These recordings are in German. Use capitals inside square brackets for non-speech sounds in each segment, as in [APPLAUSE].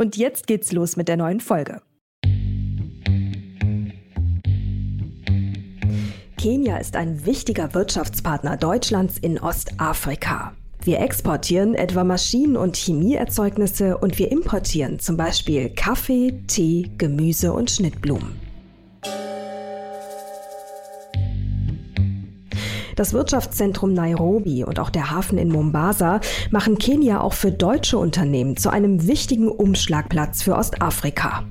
Und jetzt geht's los mit der neuen Folge. Kenia ist ein wichtiger Wirtschaftspartner Deutschlands in Ostafrika. Wir exportieren etwa Maschinen- und Chemieerzeugnisse und wir importieren zum Beispiel Kaffee, Tee, Gemüse und Schnittblumen. Das Wirtschaftszentrum Nairobi und auch der Hafen in Mombasa machen Kenia auch für deutsche Unternehmen zu einem wichtigen Umschlagplatz für Ostafrika.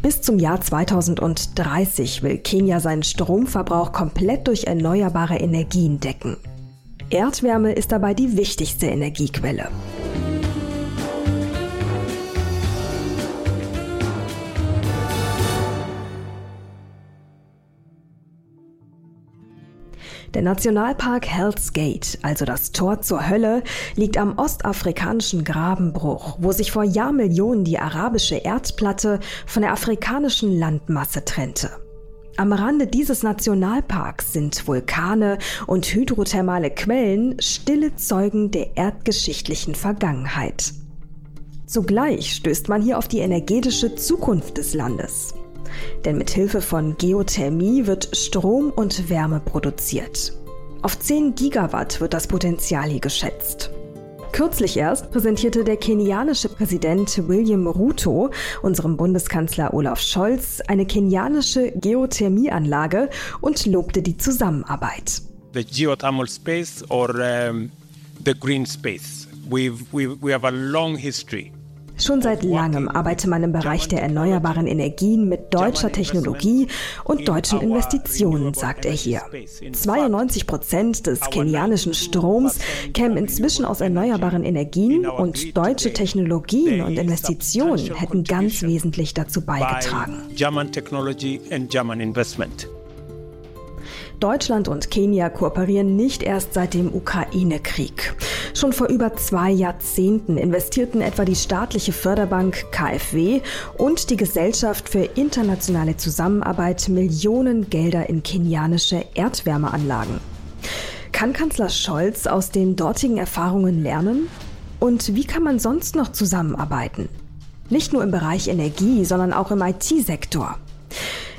Bis zum Jahr 2030 will Kenia seinen Stromverbrauch komplett durch erneuerbare Energien decken. Erdwärme ist dabei die wichtigste Energiequelle. Der Nationalpark Hell's Gate, also das Tor zur Hölle, liegt am ostafrikanischen Grabenbruch, wo sich vor Jahrmillionen die arabische Erdplatte von der afrikanischen Landmasse trennte. Am Rande dieses Nationalparks sind Vulkane und hydrothermale Quellen stille Zeugen der erdgeschichtlichen Vergangenheit. Zugleich stößt man hier auf die energetische Zukunft des Landes. Denn mit Hilfe von Geothermie wird Strom und Wärme produziert. Auf 10 Gigawatt wird das Potenzial hier geschätzt. Kürzlich erst präsentierte der kenianische Präsident William Ruto unserem Bundeskanzler Olaf Scholz eine kenianische Geothermieanlage und lobte die Zusammenarbeit. The geothermal space or um, the green space. We've, we, we have a long history Schon seit langem arbeitet man im Bereich der erneuerbaren Energien mit deutscher Technologie und deutschen Investitionen, sagt er hier. 92 Prozent des kenianischen Stroms kämen inzwischen aus erneuerbaren Energien und deutsche Technologien und Investitionen hätten ganz wesentlich dazu beigetragen. German Technology and German Investment. Deutschland und Kenia kooperieren nicht erst seit dem Ukraine-Krieg. Schon vor über zwei Jahrzehnten investierten etwa die staatliche Förderbank KfW und die Gesellschaft für internationale Zusammenarbeit Millionen Gelder in kenianische Erdwärmeanlagen. Kann Kanzler Scholz aus den dortigen Erfahrungen lernen? Und wie kann man sonst noch zusammenarbeiten? Nicht nur im Bereich Energie, sondern auch im IT-Sektor.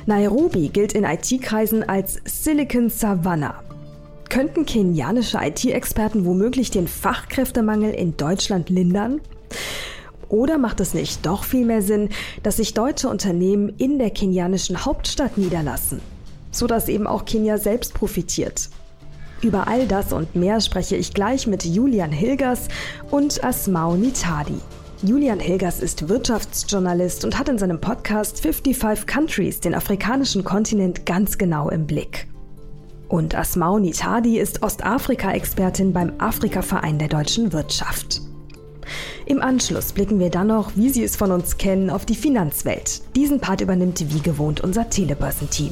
Nairobi gilt in IT-Kreisen als Silicon Savannah. Könnten kenianische IT-Experten womöglich den Fachkräftemangel in Deutschland lindern? Oder macht es nicht doch viel mehr Sinn, dass sich deutsche Unternehmen in der kenianischen Hauptstadt niederlassen, sodass eben auch Kenia selbst profitiert? Über all das und mehr spreche ich gleich mit Julian Hilgers und Asmao Nitadi. Julian Hilgers ist Wirtschaftsjournalist und hat in seinem Podcast 55 Countries den afrikanischen Kontinent ganz genau im Blick. Und Asmao Nitadi ist Ostafrika-Expertin beim Afrika-Verein der deutschen Wirtschaft. Im Anschluss blicken wir dann noch, wie Sie es von uns kennen, auf die Finanzwelt. Diesen Part übernimmt wie gewohnt unser Telebörsenteam.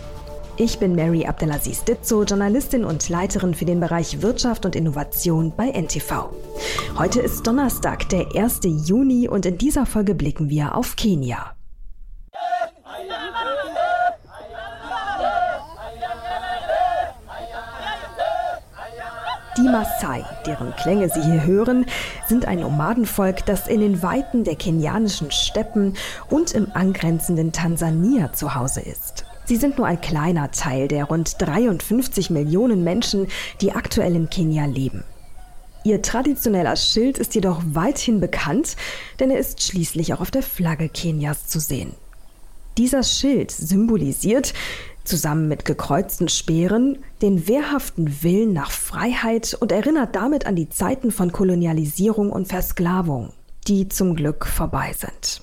Ich bin Mary Abdelaziz Ditzo, Journalistin und Leiterin für den Bereich Wirtschaft und Innovation bei NTV. Heute ist Donnerstag, der 1. Juni und in dieser Folge blicken wir auf Kenia. Die Maasai, deren Klänge Sie hier hören, sind ein Nomadenvolk, das in den Weiten der kenianischen Steppen und im angrenzenden Tansania zu Hause ist. Sie sind nur ein kleiner Teil der rund 53 Millionen Menschen, die aktuell in Kenia leben. Ihr traditioneller Schild ist jedoch weithin bekannt, denn er ist schließlich auch auf der Flagge Kenias zu sehen. Dieser Schild symbolisiert, zusammen mit gekreuzten Speeren, den wehrhaften Willen nach Freiheit und erinnert damit an die Zeiten von Kolonialisierung und Versklavung, die zum Glück vorbei sind.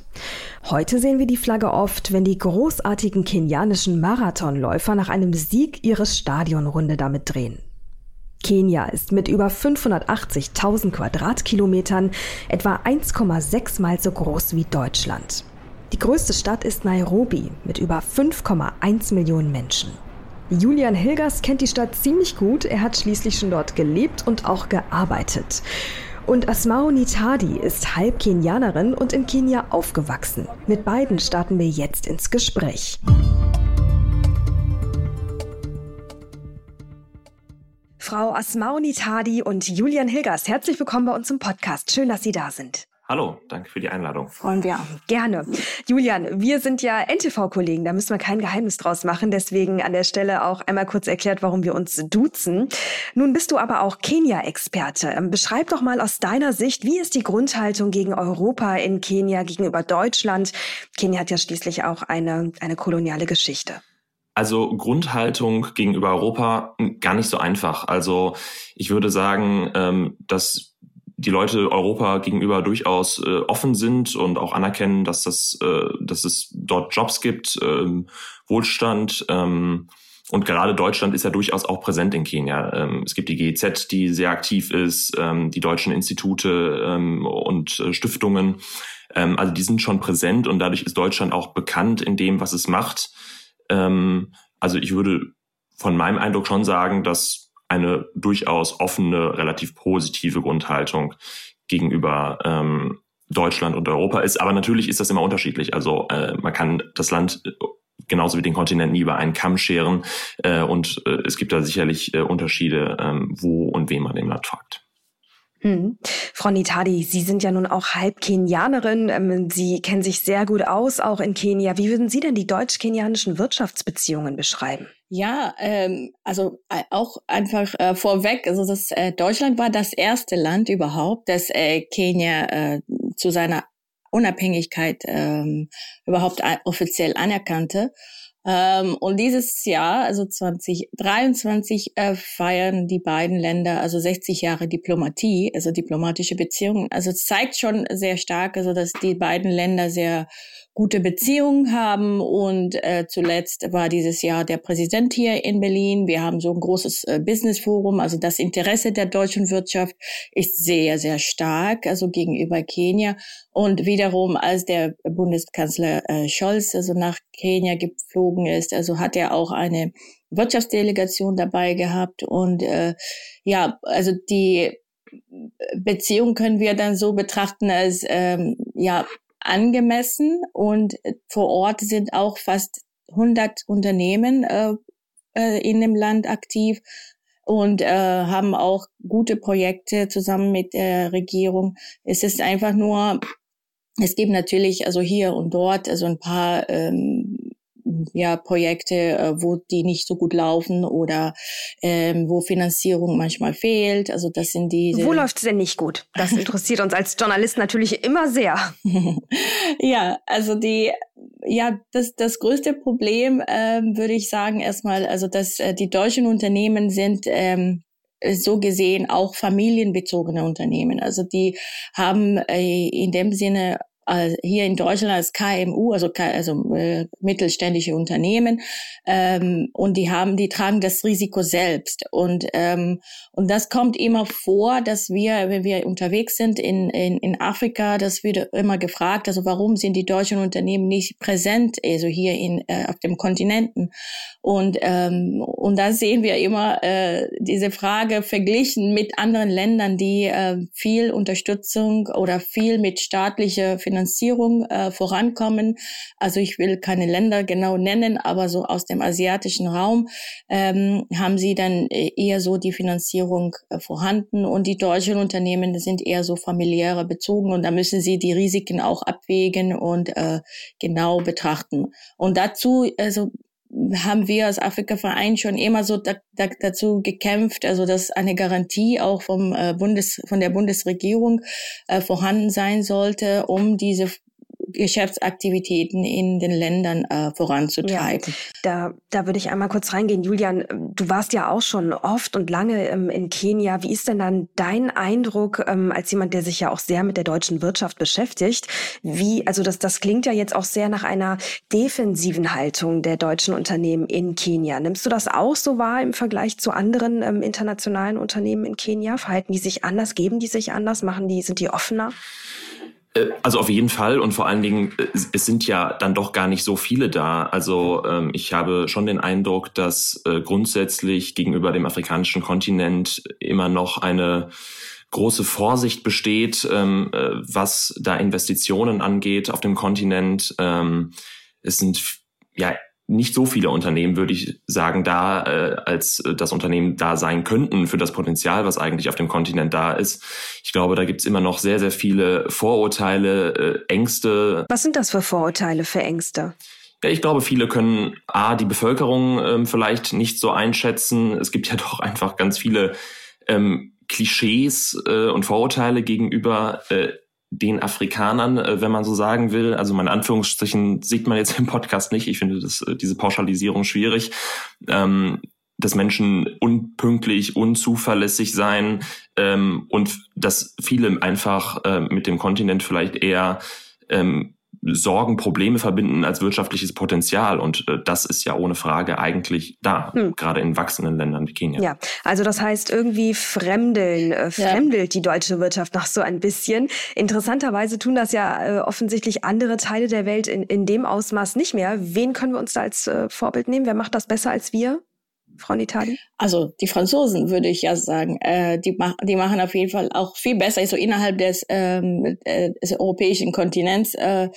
Heute sehen wir die Flagge oft, wenn die großartigen kenianischen Marathonläufer nach einem Sieg ihre Stadionrunde damit drehen. Kenia ist mit über 580.000 Quadratkilometern etwa 1,6 mal so groß wie Deutschland. Die größte Stadt ist Nairobi mit über 5,1 Millionen Menschen. Julian Hilgers kennt die Stadt ziemlich gut. Er hat schließlich schon dort gelebt und auch gearbeitet. Und Asmao Nitadi ist halb Kenianerin und in Kenia aufgewachsen. Mit beiden starten wir jetzt ins Gespräch. Frau Asmao Nitadi und Julian Hilgers, herzlich willkommen bei uns im Podcast. Schön, dass Sie da sind. Hallo, danke für die Einladung. Freuen wir. Gerne. Julian, wir sind ja NTV-Kollegen, da müssen wir kein Geheimnis draus machen. Deswegen an der Stelle auch einmal kurz erklärt, warum wir uns duzen. Nun bist du aber auch Kenia-Experte. Ähm, beschreib doch mal aus deiner Sicht, wie ist die Grundhaltung gegen Europa in Kenia gegenüber Deutschland? Kenia hat ja schließlich auch eine, eine koloniale Geschichte. Also Grundhaltung gegenüber Europa hm, gar nicht so einfach. Also ich würde sagen, ähm, dass die Leute Europa gegenüber durchaus äh, offen sind und auch anerkennen, dass das, äh, dass es dort Jobs gibt, ähm, Wohlstand. Ähm, und gerade Deutschland ist ja durchaus auch präsent in Kenia. Ähm, es gibt die GEZ, die sehr aktiv ist, ähm, die deutschen Institute ähm, und äh, Stiftungen. Ähm, also die sind schon präsent und dadurch ist Deutschland auch bekannt in dem, was es macht. Ähm, also ich würde von meinem Eindruck schon sagen, dass eine durchaus offene, relativ positive Grundhaltung gegenüber ähm, Deutschland und Europa ist. Aber natürlich ist das immer unterschiedlich. Also äh, man kann das Land äh, genauso wie den Kontinent nie über einen Kamm scheren. Äh, und äh, es gibt da sicherlich äh, Unterschiede, ähm, wo und wem man im Land fragt. Hm. Frau Nitadi, Sie sind ja nun auch halb Kenianerin. Ähm, Sie kennen sich sehr gut aus, auch in Kenia. Wie würden Sie denn die deutsch-kenianischen Wirtschaftsbeziehungen beschreiben? Ja, ähm, also äh, auch einfach äh, vorweg, also das äh, Deutschland war das erste Land überhaupt, das äh, Kenia äh, zu seiner Unabhängigkeit ähm, überhaupt offiziell anerkannte. Ähm, und dieses Jahr, also 2023, äh, feiern die beiden Länder also 60 Jahre Diplomatie, also diplomatische Beziehungen. Also es zeigt schon sehr stark, also dass die beiden Länder sehr gute Beziehungen haben. Und äh, zuletzt war dieses Jahr der Präsident hier in Berlin. Wir haben so ein großes äh, Business-Forum. Also das Interesse der deutschen Wirtschaft ist sehr, sehr stark, also gegenüber Kenia. Und wiederum, als der Bundeskanzler äh, Scholz also nach Kenia geflogen ist, also hat er auch eine Wirtschaftsdelegation dabei gehabt. Und äh, ja, also die Beziehung können wir dann so betrachten als ähm, ja angemessen und vor Ort sind auch fast 100 Unternehmen äh, äh, in dem Land aktiv und äh, haben auch gute Projekte zusammen mit der Regierung. Es ist einfach nur, es gibt natürlich also hier und dort also ein paar ähm, ja, Projekte, äh, wo die nicht so gut laufen oder ähm, wo Finanzierung manchmal fehlt. Also das sind die. Wo läuft es denn nicht gut? Das [LAUGHS] interessiert uns als Journalist natürlich immer sehr. [LAUGHS] ja, also die ja, das, das größte Problem ähm, würde ich sagen erstmal, also dass äh, die deutschen Unternehmen sind ähm, so gesehen auch familienbezogene Unternehmen. Also die haben äh, in dem Sinne hier in Deutschland als KMU, also, also äh, mittelständische Unternehmen, ähm, und die haben, die tragen das Risiko selbst. Und ähm, und das kommt immer vor, dass wir, wenn wir unterwegs sind in in, in Afrika, das wird immer gefragt, also warum sind die deutschen Unternehmen nicht präsent, also hier in äh, auf dem Kontinenten? Und ähm, und da sehen wir immer äh, diese Frage verglichen mit anderen Ländern, die äh, viel Unterstützung oder viel mit staatlicher Finanzierung Finanzierung äh, vorankommen. Also ich will keine Länder genau nennen, aber so aus dem asiatischen Raum ähm, haben sie dann äh, eher so die Finanzierung äh, vorhanden und die deutschen Unternehmen sind eher so familiärer bezogen und da müssen sie die Risiken auch abwägen und äh, genau betrachten. Und dazu, also haben wir als Afrika-Verein schon immer so da, da, dazu gekämpft, also dass eine Garantie auch vom äh, Bundes, von der Bundesregierung äh, vorhanden sein sollte, um diese Geschäftsaktivitäten in den Ländern äh, voranzutreiben. Ja, da, da würde ich einmal kurz reingehen. Julian, du warst ja auch schon oft und lange ähm, in Kenia. Wie ist denn dann dein Eindruck ähm, als jemand, der sich ja auch sehr mit der deutschen Wirtschaft beschäftigt? Wie, also das, das klingt ja jetzt auch sehr nach einer defensiven Haltung der deutschen Unternehmen in Kenia. Nimmst du das auch so wahr im Vergleich zu anderen ähm, internationalen Unternehmen in Kenia? Verhalten die sich anders? Geben die sich anders? Machen die, sind die offener? Äh, also auf jeden Fall und vor allen Dingen, äh, es sind ja dann doch gar nicht so viele da. Also ähm, ich habe schon den Eindruck, dass äh, grundsätzlich gegenüber dem afrikanischen Kontinent immer noch eine große Vorsicht besteht, ähm, was da Investitionen angeht auf dem Kontinent. Ähm, es sind ja nicht so viele Unternehmen, würde ich sagen, da äh, als äh, das Unternehmen da sein könnten für das Potenzial, was eigentlich auf dem Kontinent da ist. Ich glaube, da gibt's immer noch sehr, sehr viele Vorurteile, äh, Ängste. Was sind das für Vorurteile, für Ängste? Ja, ich glaube, viele können A, die Bevölkerung ähm, vielleicht nicht so einschätzen. Es gibt ja [LAUGHS] doch einfach ganz viele ähm, Klischees äh, und Vorurteile gegenüber äh, den Afrikanern, äh, wenn man so sagen will. Also meine Anführungsstrichen sieht man jetzt [LAUGHS] im Podcast nicht. Ich finde das, äh, diese Pauschalisierung schwierig. Ähm, dass Menschen unpünktlich, unzuverlässig sein ähm, und dass viele einfach äh, mit dem Kontinent vielleicht eher ähm, Sorgen, Probleme verbinden als wirtschaftliches Potenzial. Und äh, das ist ja ohne Frage eigentlich da, hm. gerade in wachsenden Ländern wie Kenia. Ja, also das heißt, irgendwie fremdeln, äh, fremdelt ja. die deutsche Wirtschaft noch so ein bisschen. Interessanterweise tun das ja äh, offensichtlich andere Teile der Welt in, in dem Ausmaß nicht mehr. Wen können wir uns da als äh, Vorbild nehmen? Wer macht das besser als wir? Frau Nitali? Also die Franzosen würde ich ja sagen, äh, die, mach, die machen auf jeden Fall auch viel besser. Also innerhalb des, ähm, äh, des europäischen Kontinents äh,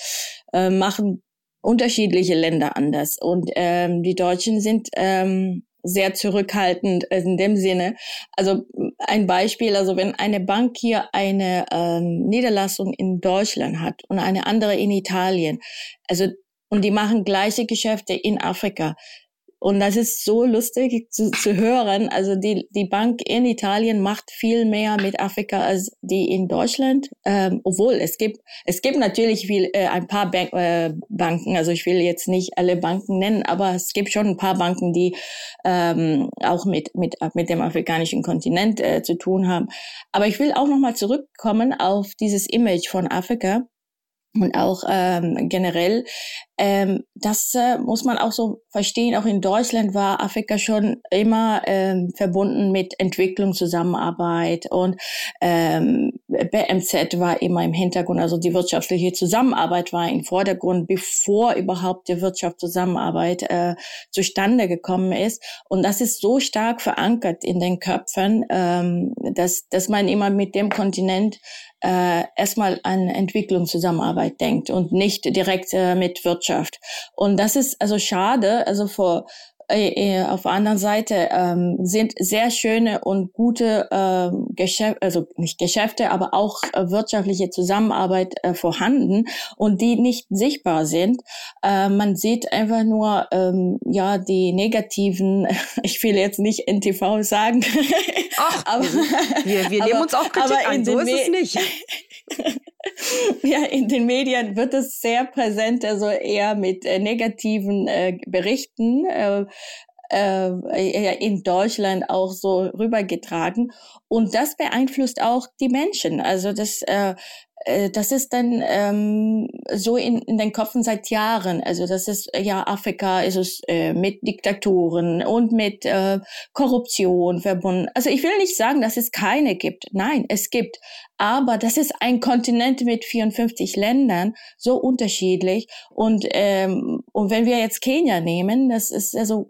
äh, machen unterschiedliche Länder anders. Und ähm, die Deutschen sind ähm, sehr zurückhaltend in dem Sinne. Also ein Beispiel, also wenn eine Bank hier eine ähm, Niederlassung in Deutschland hat und eine andere in Italien, also und die machen gleiche Geschäfte in Afrika, und das ist so lustig zu, zu hören. Also die, die Bank in Italien macht viel mehr mit Afrika als die in Deutschland. Ähm, obwohl es gibt, es gibt natürlich viel, äh, ein paar Bank, äh, Banken, also ich will jetzt nicht alle Banken nennen, aber es gibt schon ein paar Banken, die ähm, auch mit, mit, mit dem afrikanischen Kontinent äh, zu tun haben. Aber ich will auch nochmal zurückkommen auf dieses Image von Afrika und auch ähm, generell. Ähm, das äh, muss man auch so verstehen. Auch in Deutschland war Afrika schon immer ähm, verbunden mit Entwicklung, Zusammenarbeit und ähm, BMZ war immer im Hintergrund. Also die wirtschaftliche Zusammenarbeit war im Vordergrund, bevor überhaupt die Wirtschaftszusammenarbeit äh, zustande gekommen ist. Und das ist so stark verankert in den Köpfen, ähm, dass, dass man immer mit dem Kontinent äh, erstmal an Entwicklung, Zusammenarbeit denkt und nicht direkt äh, mit Wirtschaft. Und das ist also schade. Also vor äh, äh, auf der anderen Seite ähm, sind sehr schöne und gute äh, Geschäfte, also nicht Geschäfte, aber auch äh, wirtschaftliche Zusammenarbeit äh, vorhanden und die nicht sichtbar sind. Äh, man sieht einfach nur ähm, ja die negativen. [LAUGHS] Ich will jetzt nicht NTV sagen, Ach, [LAUGHS] aber wir, wir nehmen aber, uns auch Kritik an. So ist es nicht. [LAUGHS] [LAUGHS] ja, in den Medien wird es sehr präsent, also eher mit äh, negativen äh, Berichten äh, äh, in Deutschland auch so rübergetragen. Und das beeinflusst auch die Menschen. Also das äh, äh, das ist dann ähm, so in, in den Köpfen seit Jahren. Also das ist ja Afrika ist es äh, mit Diktaturen und mit äh, Korruption verbunden. Also ich will nicht sagen, dass es keine gibt. Nein, es gibt. Aber das ist ein Kontinent mit 54 Ländern, so unterschiedlich. Und ähm, und wenn wir jetzt Kenia nehmen, das ist also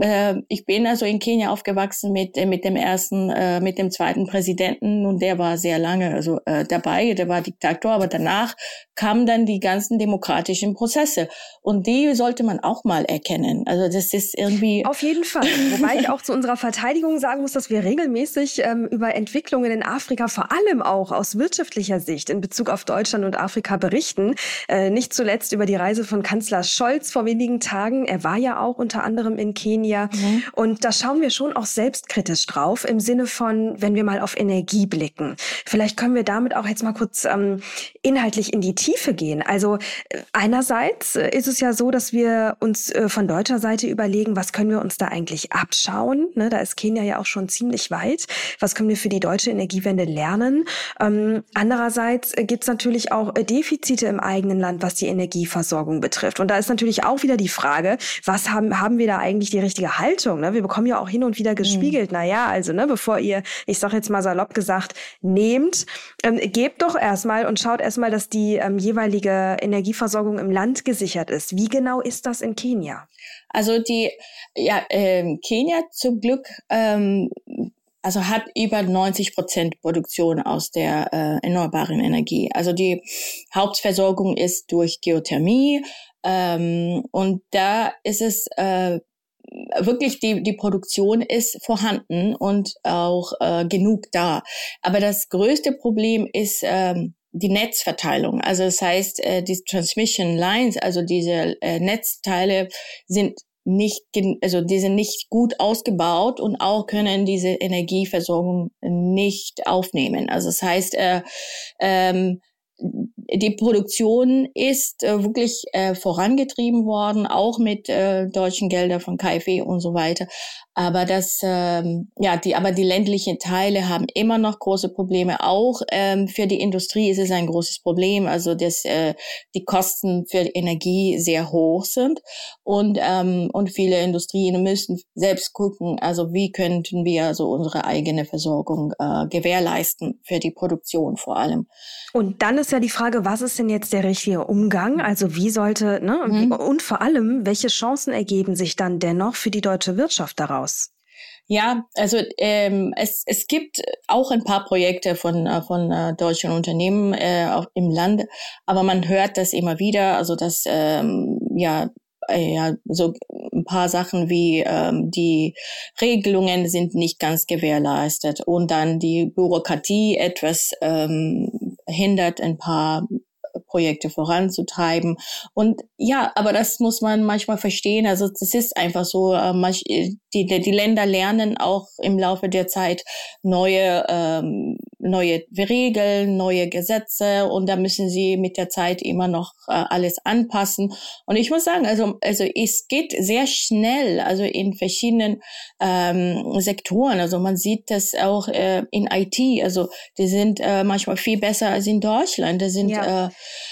äh, ich bin also in Kenia aufgewachsen mit äh, mit dem ersten, äh, mit dem zweiten Präsidenten und der war sehr lange also äh, dabei. Der war Diktator, aber danach kamen dann die ganzen demokratischen Prozesse und die sollte man auch mal erkennen. Also das ist irgendwie auf jeden Fall. Wobei ich auch zu unserer Verteidigung sagen muss, dass wir regelmäßig ähm, über Entwicklungen in Afrika, vor allem auch aus wirtschaftlicher Sicht in Bezug auf Deutschland und Afrika berichten. Äh, nicht zuletzt über die Reise von Kanzler Scholz vor wenigen Tagen. Er war ja auch unter anderem in Kenia. Mhm. Und da schauen wir schon auch selbstkritisch drauf im Sinne von, wenn wir mal auf Energie blicken. Vielleicht können wir damit auch jetzt mal kurz ähm, inhaltlich in die Tiefe gehen. Also äh, einerseits äh, ist es ja so, dass wir uns äh, von deutscher Seite überlegen, was können wir uns da eigentlich abschauen? Ne, da ist Kenia ja auch schon ziemlich weit. Was können wir für die deutsche Energiewende lernen? Ähm, andererseits äh, gibt es natürlich auch äh, Defizite im eigenen Land, was die Energieversorgung betrifft. Und da ist natürlich auch wieder die Frage, was haben, haben wir da eigentlich die richtige Haltung? Ne? Wir bekommen ja auch hin und wieder gespiegelt, mhm. naja, also ne, bevor ihr, ich sage jetzt mal salopp gesagt, nehmt, ähm, gebt doch erstmal und schaut erstmal, dass die ähm, jeweilige Energieversorgung im Land gesichert ist. Wie genau ist das in Kenia? Also die, ja, ähm, Kenia zum Glück ähm, also hat über 90 Prozent Produktion aus der äh, erneuerbaren Energie. Also die Hauptversorgung ist durch Geothermie ähm, und da ist es äh, wirklich die die Produktion ist vorhanden und auch äh, genug da. Aber das größte Problem ist ähm, die Netzverteilung. Also das heißt, äh, die Transmission Lines, also diese äh, Netzteile sind nicht, also die sind nicht gut ausgebaut und auch können diese Energieversorgung nicht aufnehmen. Also das heißt, äh, ähm, die Produktion ist äh, wirklich äh, vorangetrieben worden, auch mit äh, deutschen Geldern von KfW und so weiter. Aber das, ähm, ja, die, aber die ländlichen Teile haben immer noch große Probleme. Auch ähm, für die Industrie ist es ein großes Problem. Also dass äh, die Kosten für Energie sehr hoch sind und ähm, und viele Industrien müssen selbst gucken. Also wie könnten wir so unsere eigene Versorgung äh, gewährleisten für die Produktion vor allem. Und dann ist ja die Frage, was ist denn jetzt der richtige Umgang? Also wie sollte ne mhm. und vor allem welche Chancen ergeben sich dann dennoch für die deutsche Wirtschaft daraus? aus? Ja, also ähm, es, es gibt auch ein paar Projekte von, äh, von äh, deutschen Unternehmen äh, auch im Land, aber man hört das immer wieder, also dass ähm, ja äh, ja so ein paar Sachen wie ähm, die Regelungen sind nicht ganz gewährleistet und dann die Bürokratie etwas ähm, hindert ein paar Projekte voranzutreiben. Und ja, aber das muss man manchmal verstehen. Also das ist einfach so, äh, die, die Länder lernen auch im Laufe der Zeit neue, ähm, neue Regeln, neue Gesetze und da müssen sie mit der Zeit immer noch äh, alles anpassen. Und ich muss sagen, also, also es geht sehr schnell, also in verschiedenen ähm, Sektoren. Also man sieht das auch äh, in IT. Also die sind äh, manchmal viel besser als in Deutschland. Die sind ja. äh,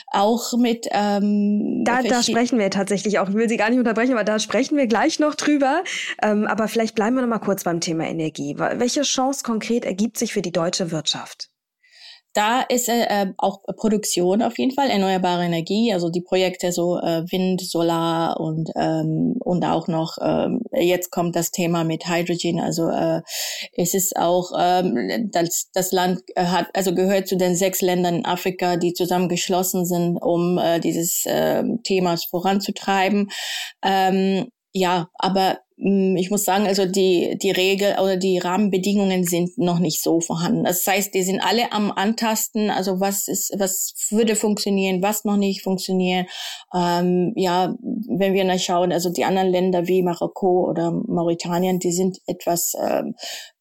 auch mit ähm, da, da sprechen wir tatsächlich auch. Ich will Sie gar nicht unterbrechen, aber da sprechen wir gleich noch drüber. Ähm, aber vielleicht bleiben wir noch mal kurz beim Thema Energie. Welche Chance konkret ergibt sich für die deutsche Wirtschaft? Da ist äh, äh, auch Produktion auf jeden Fall, erneuerbare Energie, also die Projekte so äh, Wind, Solar und, ähm, und auch noch, ähm, jetzt kommt das Thema mit Hydrogen, also äh, es ist auch, ähm, das, das Land hat, also gehört zu den sechs Ländern in Afrika, die zusammengeschlossen sind, um äh, dieses äh, Themas voranzutreiben. Ähm, ja, aber ich muss sagen, also die, die Regel oder die Rahmenbedingungen sind noch nicht so vorhanden. Das heißt, die sind alle am Antasten, also was ist, was würde funktionieren, was noch nicht funktionieren. Ähm, ja, wenn wir nachschauen, also die anderen Länder wie Marokko oder Mauritanien, die sind etwas ähm,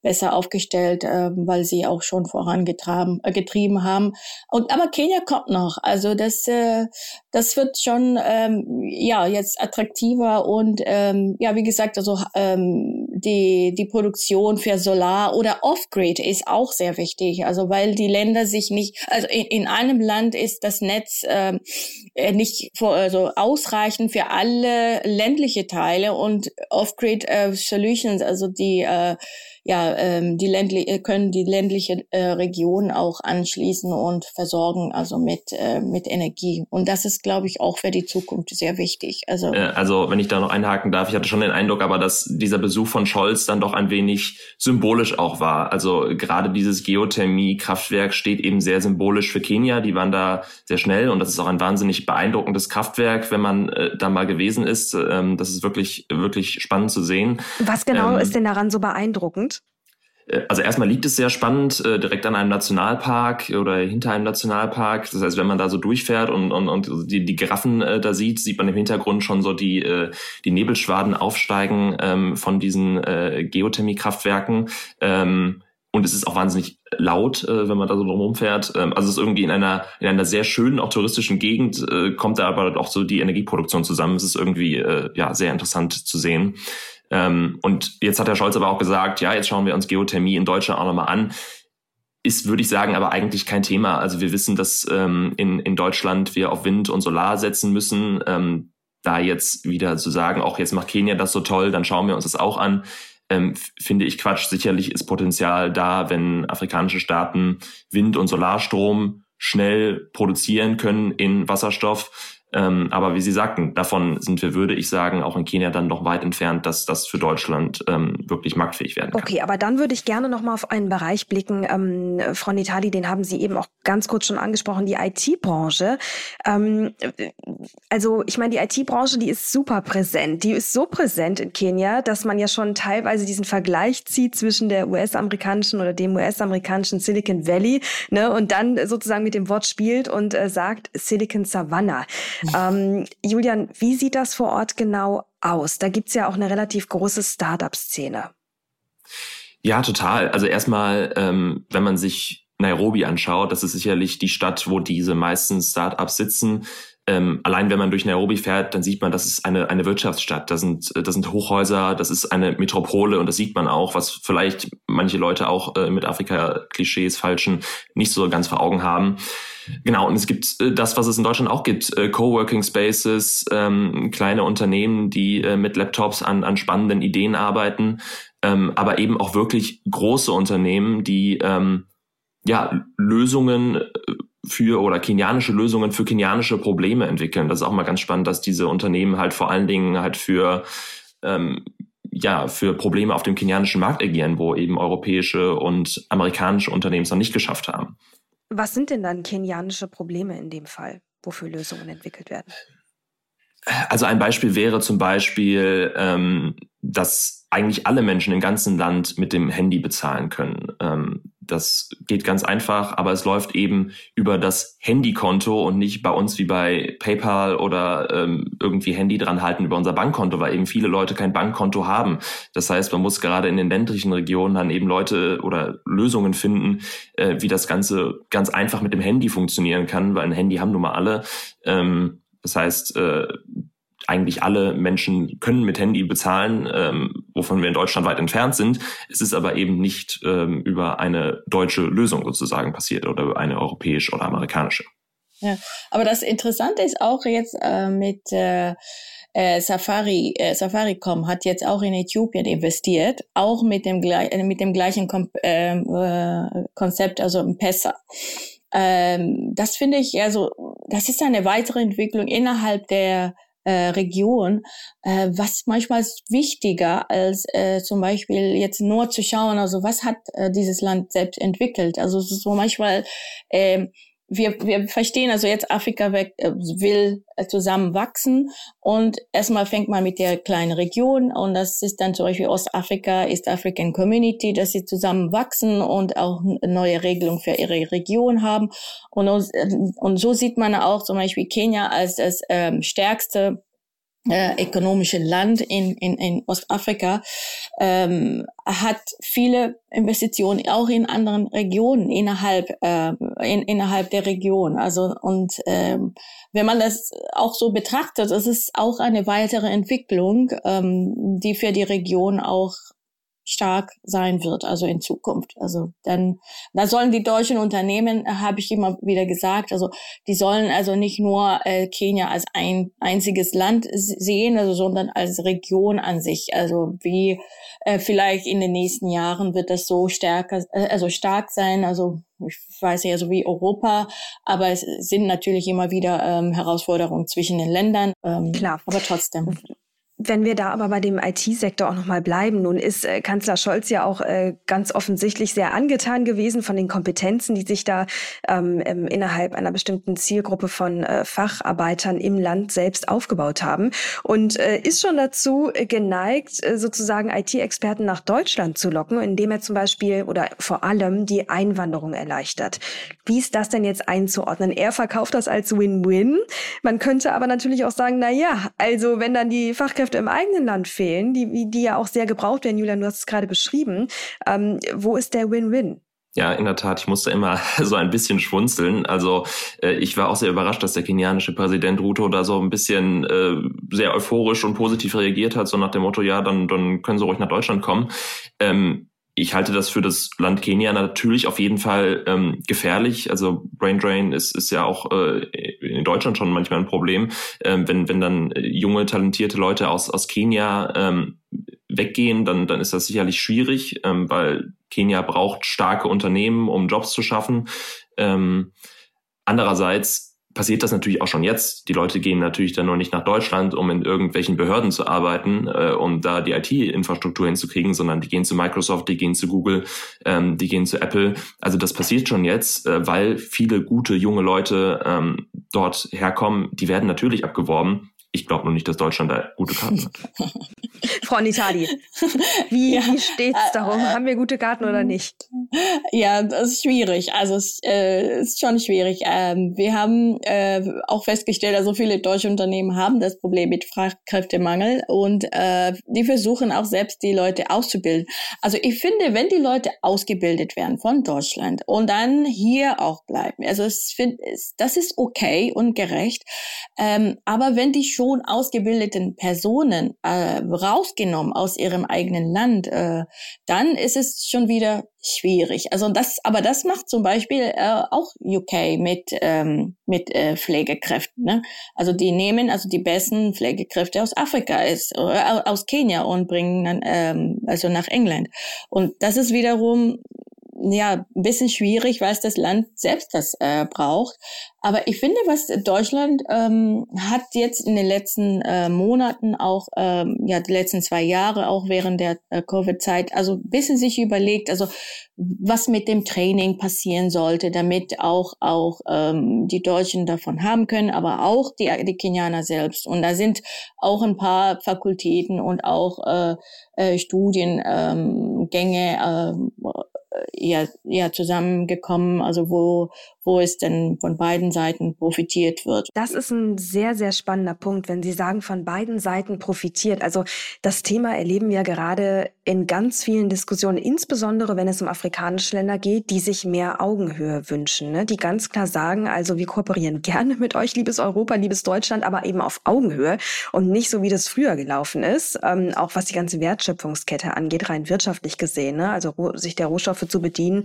besser aufgestellt, äh, weil sie auch schon vorangetrieben äh, haben. Und aber Kenia kommt noch. Also das, äh, das wird schon ähm, ja jetzt attraktiver und ähm, ja wie gesagt, also ähm, die die Produktion für Solar oder Off-Grid ist auch sehr wichtig. Also weil die Länder sich nicht, also in, in einem Land ist das Netz ähm, äh, nicht vor, also ausreichend für alle ländliche Teile und Off-Grid äh, Solutions, also die äh, ja, ähm, die ländliche, können die ländliche äh, Region auch anschließen und versorgen, also mit, äh, mit Energie. Und das ist, glaube ich, auch für die Zukunft sehr wichtig. Also, äh, also wenn ich da noch einhaken darf, ich hatte schon den Eindruck, aber dass dieser Besuch von Scholz dann doch ein wenig symbolisch auch war. Also gerade dieses Geothermie-Kraftwerk steht eben sehr symbolisch für Kenia. Die waren da sehr schnell und das ist auch ein wahnsinnig beeindruckendes Kraftwerk, wenn man äh, da mal gewesen ist. Ähm, das ist wirklich, wirklich spannend zu sehen. Was genau ähm, ist denn daran so beeindruckend? Äh, also erstmal liegt es sehr spannend, äh, direkt an einem Nationalpark oder hinter einem Nationalpark. Das heißt, wenn man da so durchfährt und, und, und die, die Giraffen äh, da sieht, sieht man im Hintergrund schon so die, äh, die Nebelschwaden aufsteigen ähm, von diesen äh, Geothermiekraftwerken. Ähm, und es ist auch wahnsinnig laut, äh, wenn man da so drum fährt. Ähm, also es ist irgendwie in einer, in einer sehr schönen, auch touristischen Gegend, äh, kommt da aber auch so die Energieproduktion zusammen. Es ist irgendwie äh, ja sehr interessant zu sehen. Ähm, und jetzt hat Herr Scholz aber auch gesagt, ja, jetzt schauen wir uns Geothermie in Deutschland auch nochmal an. Ist, würde ich sagen, aber eigentlich kein Thema. Also wir wissen, dass ähm, in, in Deutschland wir auf Wind und Solar setzen müssen. Ähm, da jetzt wieder zu sagen, auch jetzt macht Kenia das so toll, dann schauen wir uns das auch an, ähm, finde ich Quatsch. Sicherlich ist Potenzial da, wenn afrikanische Staaten Wind- und Solarstrom schnell produzieren können in Wasserstoff ähm, aber wie Sie sagten, davon sind wir, würde ich sagen, auch in Kenia dann noch weit entfernt, dass das für Deutschland ähm, wirklich marktfähig werden kann. Okay, aber dann würde ich gerne noch mal auf einen Bereich blicken, ähm, Frau Nitali, den haben Sie eben auch ganz kurz schon angesprochen, die IT-Branche. Ähm, also ich meine, die IT-Branche, die ist super präsent. Die ist so präsent in Kenia, dass man ja schon teilweise diesen Vergleich zieht zwischen der US-amerikanischen oder dem US-amerikanischen Silicon Valley ne, und dann sozusagen mit dem Wort spielt und äh, sagt Silicon Savannah. Ähm, Julian, wie sieht das vor Ort genau aus? Da gibt's ja auch eine relativ große Startup-Szene. Ja, total. Also erstmal, ähm, wenn man sich Nairobi anschaut, das ist sicherlich die Stadt, wo diese meisten Startups sitzen. Ähm, allein wenn man durch Nairobi fährt, dann sieht man, das ist eine, eine Wirtschaftsstadt. Das sind, das sind Hochhäuser, das ist eine Metropole und das sieht man auch, was vielleicht manche Leute auch äh, mit Afrika-Klischees falschen nicht so ganz vor Augen haben. Genau, und es gibt äh, das, was es in Deutschland auch gibt, äh, Coworking Spaces, ähm, kleine Unternehmen, die äh, mit Laptops an, an spannenden Ideen arbeiten, ähm, aber eben auch wirklich große Unternehmen, die ähm, ja Lösungen äh, für oder kenianische Lösungen für kenianische Probleme entwickeln. Das ist auch mal ganz spannend, dass diese Unternehmen halt vor allen Dingen halt für ähm, ja, für Probleme auf dem kenianischen Markt agieren, wo eben europäische und amerikanische Unternehmen es noch nicht geschafft haben. Was sind denn dann kenianische Probleme in dem Fall, wofür Lösungen entwickelt werden? Also ein Beispiel wäre zum Beispiel, ähm, dass eigentlich alle Menschen im ganzen Land mit dem Handy bezahlen können. Ähm, das geht ganz einfach, aber es läuft eben über das Handykonto und nicht bei uns wie bei PayPal oder ähm, irgendwie Handy dran halten über unser Bankkonto, weil eben viele Leute kein Bankkonto haben. Das heißt, man muss gerade in den ländlichen Regionen dann eben Leute oder Lösungen finden, äh, wie das Ganze ganz einfach mit dem Handy funktionieren kann, weil ein Handy haben nun mal alle. Ähm, das heißt, äh, eigentlich alle Menschen können mit Handy bezahlen, ähm, wovon wir in Deutschland weit entfernt sind. Es ist aber eben nicht ähm, über eine deutsche Lösung sozusagen passiert oder eine europäische oder amerikanische. Ja, aber das Interessante ist auch jetzt äh, mit äh, äh, Safari, äh, Safaricom hat jetzt auch in Äthiopien investiert, auch mit dem, äh, mit dem gleichen Kom ähm, äh, Konzept, also im PESA. Ähm, das finde ich, also, das ist eine weitere Entwicklung innerhalb der äh, Region, äh, was manchmal ist wichtiger als äh, zum Beispiel jetzt nur zu schauen, also was hat äh, dieses Land selbst entwickelt. Also es ist so manchmal äh, wir, wir verstehen also jetzt Afrika weg, äh, will äh, zusammen wachsen und erstmal fängt man mit der kleinen Region und das ist dann zum Beispiel Ostafrika, East African Community, dass sie zusammen wachsen und auch neue Regelungen für ihre Region haben. Und, und so sieht man auch zum Beispiel Kenia als das ähm, stärkste äh, ökonomische Land in, in, in Ostafrika ähm, hat viele Investitionen auch in anderen Regionen innerhalb äh, in, innerhalb der Region. Also und ähm, wenn man das auch so betrachtet, es ist auch eine weitere Entwicklung, ähm, die für die Region auch stark sein wird, also in Zukunft. Also dann, da sollen die deutschen Unternehmen, äh, habe ich immer wieder gesagt, also die sollen also nicht nur äh, Kenia als ein einziges Land sehen, also sondern als Region an sich. Also wie äh, vielleicht in den nächsten Jahren wird das so stärker, äh, also stark sein. Also ich weiß ja so wie Europa, aber es sind natürlich immer wieder ähm, Herausforderungen zwischen den Ländern. Ähm, Klar. Aber trotzdem. Wenn wir da aber bei dem IT-Sektor auch nochmal bleiben, nun ist äh, Kanzler Scholz ja auch äh, ganz offensichtlich sehr angetan gewesen von den Kompetenzen, die sich da ähm, innerhalb einer bestimmten Zielgruppe von äh, Facharbeitern im Land selbst aufgebaut haben und äh, ist schon dazu geneigt, äh, sozusagen IT-Experten nach Deutschland zu locken, indem er zum Beispiel oder vor allem die Einwanderung erleichtert. Wie ist das denn jetzt einzuordnen? Er verkauft das als Win-Win. Man könnte aber natürlich auch sagen, na ja, also wenn dann die Fachkräfte Fachkräfte im eigenen Land fehlen, die, die ja auch sehr gebraucht werden, Julian, du hast es gerade beschrieben. Ähm, wo ist der Win-Win? Ja, in der Tat, ich musste immer [LAUGHS] so ein bisschen schwunzeln. Also äh, ich war auch sehr überrascht, dass der kenianische Präsident Ruto da so ein bisschen äh, sehr euphorisch und positiv reagiert hat, so nach dem Motto, ja, dann, dann können Sie ruhig nach Deutschland kommen. Ähm, ich halte das für das Land Kenia natürlich auf jeden Fall ähm, gefährlich. Also Brain Drain ist, ist ja auch äh, in Deutschland schon manchmal ein Problem, ähm, wenn, wenn dann junge, talentierte Leute aus, aus Kenia ähm, weggehen, dann, dann ist das sicherlich schwierig, ähm, weil Kenia braucht starke Unternehmen, um Jobs zu schaffen. Ähm, andererseits passiert das natürlich auch schon jetzt. Die Leute gehen natürlich dann nur nicht nach Deutschland, um in irgendwelchen Behörden zu arbeiten, äh, um da die IT-Infrastruktur hinzukriegen, sondern die gehen zu Microsoft, die gehen zu Google, ähm, die gehen zu Apple. Also das passiert schon jetzt, äh, weil viele gute junge Leute ähm, dort herkommen. Die werden natürlich abgeworben. Ich glaube nur nicht, dass Deutschland da gute Karten hat. [LAUGHS] Frau Nitali, wie, ja. wie steht's darum? Haben wir gute Karten oder nicht? Ja, das ist schwierig. Also es äh, ist schon schwierig. Ähm, wir haben äh, auch festgestellt, dass so viele deutsche Unternehmen haben das Problem mit Fachkräftemangel und äh, die versuchen auch selbst die Leute auszubilden. Also ich finde, wenn die Leute ausgebildet werden von Deutschland und dann hier auch bleiben, also es find, das ist okay und gerecht. Ähm, aber wenn die schon ausgebildeten Personen äh, rausgenommen aus ihrem eigenen Land, äh, dann ist es schon wieder schwierig. Also das, aber das macht zum Beispiel äh, auch UK mit ähm, mit äh, Pflegekräften. Ne? Also die nehmen also die besten Pflegekräfte aus Afrika, ist, äh, aus Kenia und bringen dann ähm, also nach England. Und das ist wiederum ja, ein bisschen schwierig, weil es das Land selbst das äh, braucht. Aber ich finde, was Deutschland ähm, hat jetzt in den letzten äh, Monaten auch, ähm, ja, die letzten zwei Jahre, auch während der äh, Covid-Zeit, also ein bisschen sich überlegt, also was mit dem Training passieren sollte, damit auch, auch ähm, die Deutschen davon haben können, aber auch die, die Kenianer selbst. Und da sind auch ein paar Fakultäten und auch äh, äh, Studiengänge ähm, ja, ja zusammengekommen, also wo, wo es denn von beiden Seiten profitiert wird. Das ist ein sehr, sehr spannender Punkt, wenn Sie sagen, von beiden Seiten profitiert. Also das Thema erleben wir gerade in ganz vielen Diskussionen, insbesondere wenn es um afrikanische Länder geht, die sich mehr Augenhöhe wünschen, ne? die ganz klar sagen, also wir kooperieren gerne mit euch, liebes Europa, liebes Deutschland, aber eben auf Augenhöhe und nicht so, wie das früher gelaufen ist, ähm, auch was die ganze Wertschöpfungskette angeht, rein wirtschaftlich gesehen, ne? also sich der Rohstoffe zu bedienen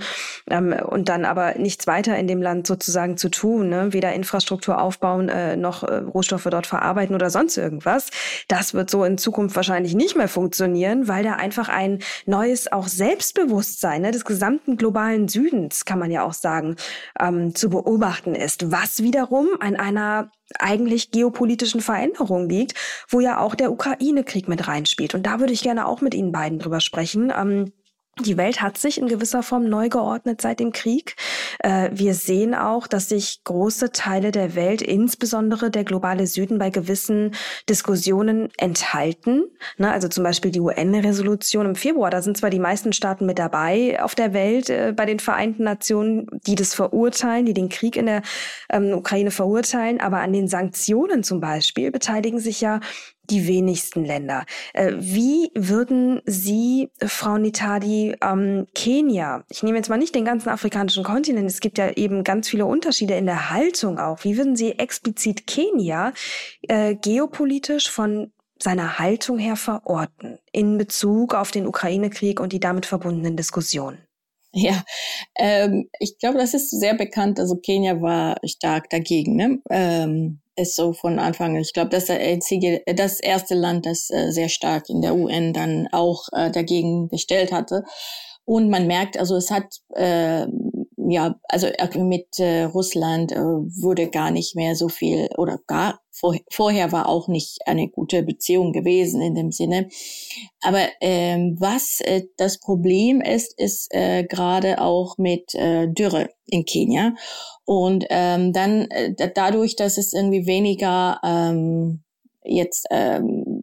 ähm, und dann aber nichts weiter in dem Land sozusagen zu tun, ne? weder Infrastruktur aufbauen äh, noch äh, Rohstoffe dort verarbeiten oder sonst irgendwas. Das wird so in Zukunft wahrscheinlich nicht mehr funktionieren, weil da einfach ein neues auch Selbstbewusstsein ne, des gesamten globalen Südens, kann man ja auch sagen, ähm, zu beobachten ist, was wiederum an einer eigentlich geopolitischen Veränderung liegt, wo ja auch der Ukraine-Krieg mit reinspielt. Und da würde ich gerne auch mit Ihnen beiden drüber sprechen. Ähm, die Welt hat sich in gewisser Form neu geordnet seit dem Krieg. Äh, wir sehen auch, dass sich große Teile der Welt, insbesondere der globale Süden, bei gewissen Diskussionen enthalten. Ne, also zum Beispiel die UN-Resolution im Februar. Da sind zwar die meisten Staaten mit dabei auf der Welt äh, bei den Vereinten Nationen, die das verurteilen, die den Krieg in der ähm, Ukraine verurteilen, aber an den Sanktionen zum Beispiel beteiligen sich ja die wenigsten Länder. Äh, wie würden Sie, Frau Nitadi, ähm, Kenia, ich nehme jetzt mal nicht den ganzen afrikanischen Kontinent, es gibt ja eben ganz viele Unterschiede in der Haltung auch, wie würden Sie explizit Kenia äh, geopolitisch von seiner Haltung her verorten in Bezug auf den Ukraine-Krieg und die damit verbundenen Diskussionen? Ja, ähm, ich glaube, das ist sehr bekannt. Also Kenia war stark dagegen. Ne? Ähm, ist so von Anfang. Ich glaube, das ist das einzige, das erste Land, das äh, sehr stark in der UN dann auch äh, dagegen gestellt hatte. Und man merkt, also es hat äh, ja, also mit äh, Russland äh, wurde gar nicht mehr so viel oder gar vor, vorher war auch nicht eine gute Beziehung gewesen in dem Sinne. Aber ähm, was äh, das Problem ist, ist äh, gerade auch mit äh, Dürre in Kenia. Und ähm, dann äh, dadurch, dass es irgendwie weniger ähm, jetzt ähm,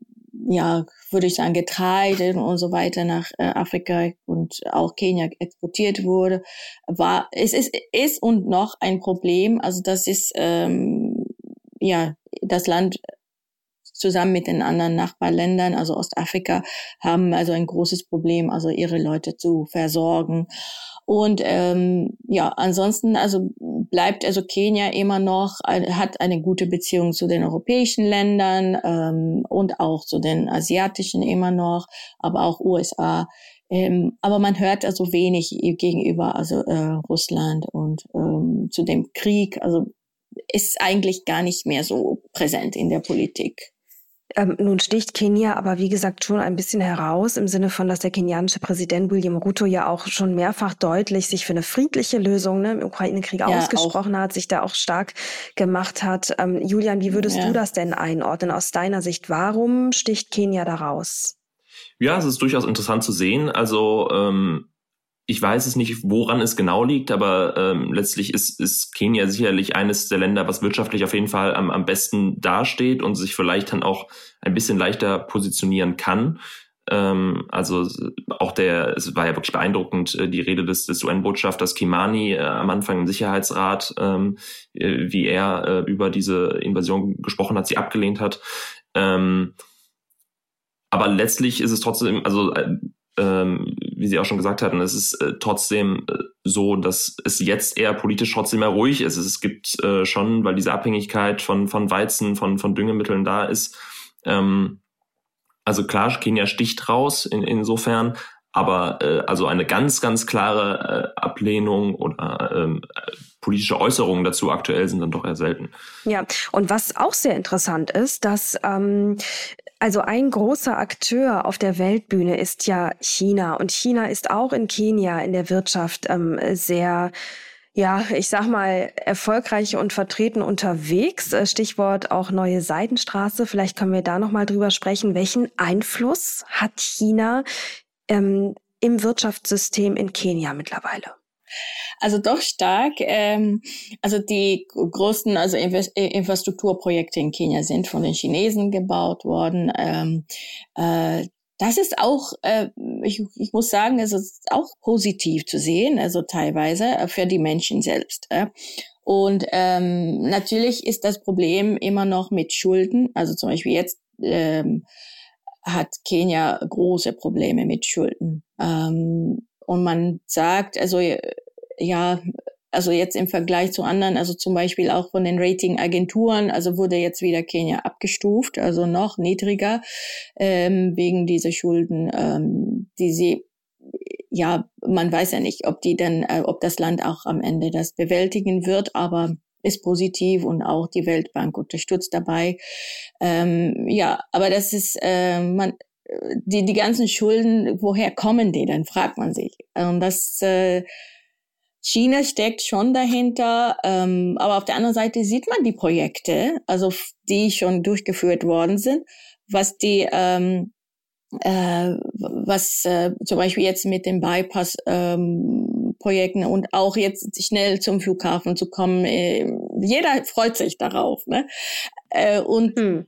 ja, würde ich sagen, Getreide und so weiter nach äh, Afrika und auch Kenia exportiert wurde, war, es ist, ist und noch ein Problem. Also das ist, ähm, ja, das Land zusammen mit den anderen Nachbarländern, also Ostafrika, haben also ein großes Problem, also ihre Leute zu versorgen. Und ähm, ja, ansonsten also bleibt also Kenia immer noch hat eine gute Beziehung zu den europäischen Ländern ähm, und auch zu den asiatischen immer noch, aber auch USA. Ähm, aber man hört also wenig gegenüber also äh, Russland und ähm, zu dem Krieg. Also ist eigentlich gar nicht mehr so präsent in der Politik. Ähm, nun sticht Kenia aber wie gesagt schon ein bisschen heraus im Sinne von, dass der kenianische Präsident William Ruto ja auch schon mehrfach deutlich sich für eine friedliche Lösung ne, im Ukraine-Krieg ja, ausgesprochen auch. hat, sich da auch stark gemacht hat. Ähm, Julian, wie würdest ja. du das denn einordnen aus deiner Sicht? Warum sticht Kenia da raus? Ja, es ist durchaus interessant zu sehen. Also ähm, ich weiß es nicht, woran es genau liegt, aber ähm, letztlich ist, ist Kenia sicherlich eines der Länder, was wirtschaftlich auf jeden Fall am, am besten dasteht und sich vielleicht dann auch ein bisschen leichter positionieren kann. Ähm, also auch der, es war ja wirklich beeindruckend, äh, die Rede des, des UN-Botschafters Kimani äh, am Anfang im Sicherheitsrat, ähm, äh, wie er äh, über diese Invasion gesprochen hat, sie abgelehnt hat. Ähm, aber letztlich ist es trotzdem, also äh, ähm, wie Sie auch schon gesagt hatten, es ist äh, trotzdem äh, so, dass es jetzt eher politisch trotzdem mehr ruhig ist. Es gibt äh, schon, weil diese Abhängigkeit von, von Weizen, von, von Düngemitteln da ist. Ähm, also klar, Kenia sticht raus in, insofern, aber äh, also eine ganz, ganz klare äh, Ablehnung oder ähm, politische Äußerungen dazu aktuell sind dann doch eher selten. Ja, und was auch sehr interessant ist, dass ähm, also ein großer Akteur auf der Weltbühne ist ja China und China ist auch in Kenia in der Wirtschaft ähm, sehr ja, ich sag mal, erfolgreich und vertreten unterwegs. Äh, Stichwort auch neue Seidenstraße. Vielleicht können wir da nochmal drüber sprechen. Welchen Einfluss hat China ähm, im Wirtschaftssystem in Kenia mittlerweile? Also doch stark. Ähm, also die großen also Infrastrukturprojekte in Kenia sind von den Chinesen gebaut worden. Ähm, äh, das ist auch, äh, ich, ich muss sagen, es ist auch positiv zu sehen, also teilweise äh, für die Menschen selbst. Äh. Und ähm, natürlich ist das Problem immer noch mit Schulden. Also zum Beispiel jetzt ähm, hat Kenia große Probleme mit Schulden. Ähm, und man sagt, also ja, also jetzt im Vergleich zu anderen, also zum Beispiel auch von den Ratingagenturen, also wurde jetzt wieder Kenia abgestuft, also noch niedriger ähm, wegen dieser Schulden, ähm, die sie ja, man weiß ja nicht, ob die dann, äh, ob das Land auch am Ende das bewältigen wird, aber ist positiv und auch die Weltbank unterstützt dabei. Ähm, ja, aber das ist, äh, man, die, die ganzen Schulden, woher kommen die dann, fragt man sich. Und das, äh, China steckt schon dahinter, ähm, aber auf der anderen Seite sieht man die Projekte, also die schon durchgeführt worden sind, was die, ähm, äh, was äh, zum Beispiel jetzt mit den Bypass ähm, und auch jetzt schnell zum Flughafen zu kommen, äh, jeder freut sich darauf. Ne? Äh, und hm.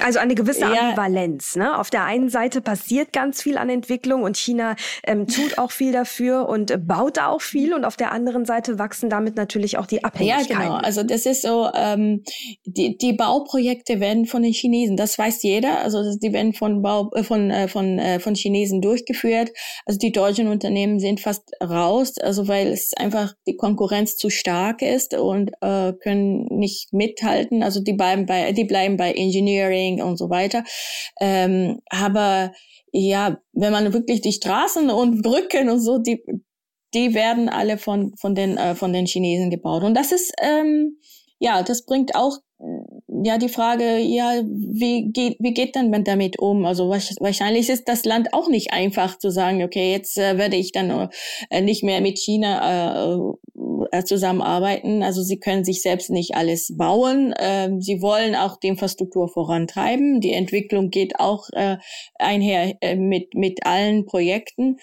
Also eine gewisse Ambivalenz. Ja. Ne? Auf der einen Seite passiert ganz viel an Entwicklung und China ähm, tut auch viel dafür und äh, baut da auch viel und auf der anderen Seite wachsen damit natürlich auch die Abhängigkeiten. Ja, genau. Also das ist so, ähm, die, die Bauprojekte werden von den Chinesen, das weiß jeder. Also die werden von Bau, äh, von äh, von äh, von Chinesen durchgeführt. Also die deutschen Unternehmen sind fast raus, also weil es einfach die Konkurrenz zu stark ist und äh, können nicht mithalten. Also die bleiben bei die bleiben bei Engineering Engineering und so weiter. Ähm, aber ja, wenn man wirklich die Straßen und Brücken und so, die, die werden alle von, von, den, äh, von den Chinesen gebaut. Und das ist, ähm, ja, das bringt auch ja die Frage, ja, wie geht, wie geht dann man damit um? Also wahrscheinlich ist das Land auch nicht einfach zu sagen, okay, jetzt äh, werde ich dann äh, nicht mehr mit China äh, äh, zusammenarbeiten. Also sie können sich selbst nicht alles bauen. Ähm, sie wollen auch die Infrastruktur vorantreiben. Die Entwicklung geht auch äh, einher äh, mit, mit allen Projekten.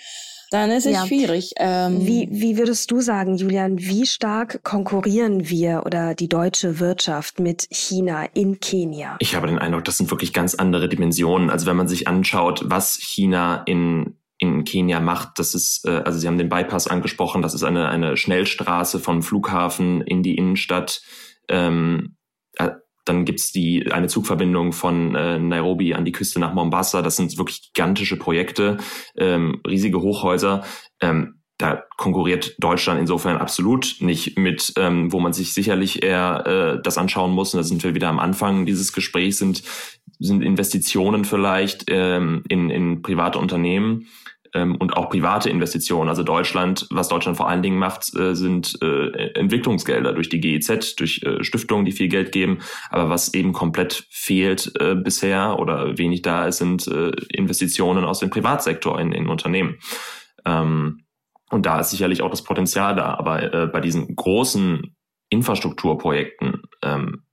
Dann ist es ja. schwierig. Ähm, wie, wie würdest du sagen, Julian, wie stark konkurrieren wir oder die deutsche Wirtschaft mit China in Kenia? Ich habe den Eindruck, das sind wirklich ganz andere Dimensionen. Also wenn man sich anschaut, was China in in Kenia macht. Das ist, äh, also Sie haben den Bypass angesprochen, das ist eine, eine Schnellstraße vom Flughafen in die Innenstadt. Ähm, äh, dann gibt's die eine Zugverbindung von äh, Nairobi an die Küste nach Mombasa. Das sind wirklich gigantische Projekte, ähm, riesige Hochhäuser. Ähm, da konkurriert Deutschland insofern absolut nicht mit, ähm, wo man sich sicherlich eher äh, das anschauen muss. Und da sind wir wieder am Anfang dieses Gesprächs, sind, sind Investitionen vielleicht ähm, in, in private Unternehmen ähm, und auch private Investitionen. Also Deutschland, was Deutschland vor allen Dingen macht, äh, sind äh, Entwicklungsgelder durch die GEZ, durch äh, Stiftungen, die viel Geld geben. Aber was eben komplett fehlt äh, bisher oder wenig da ist, sind äh, Investitionen aus dem Privatsektor in, in Unternehmen. Ähm, und da ist sicherlich auch das Potenzial da. Aber äh, bei diesen großen Infrastrukturprojekten, ähm,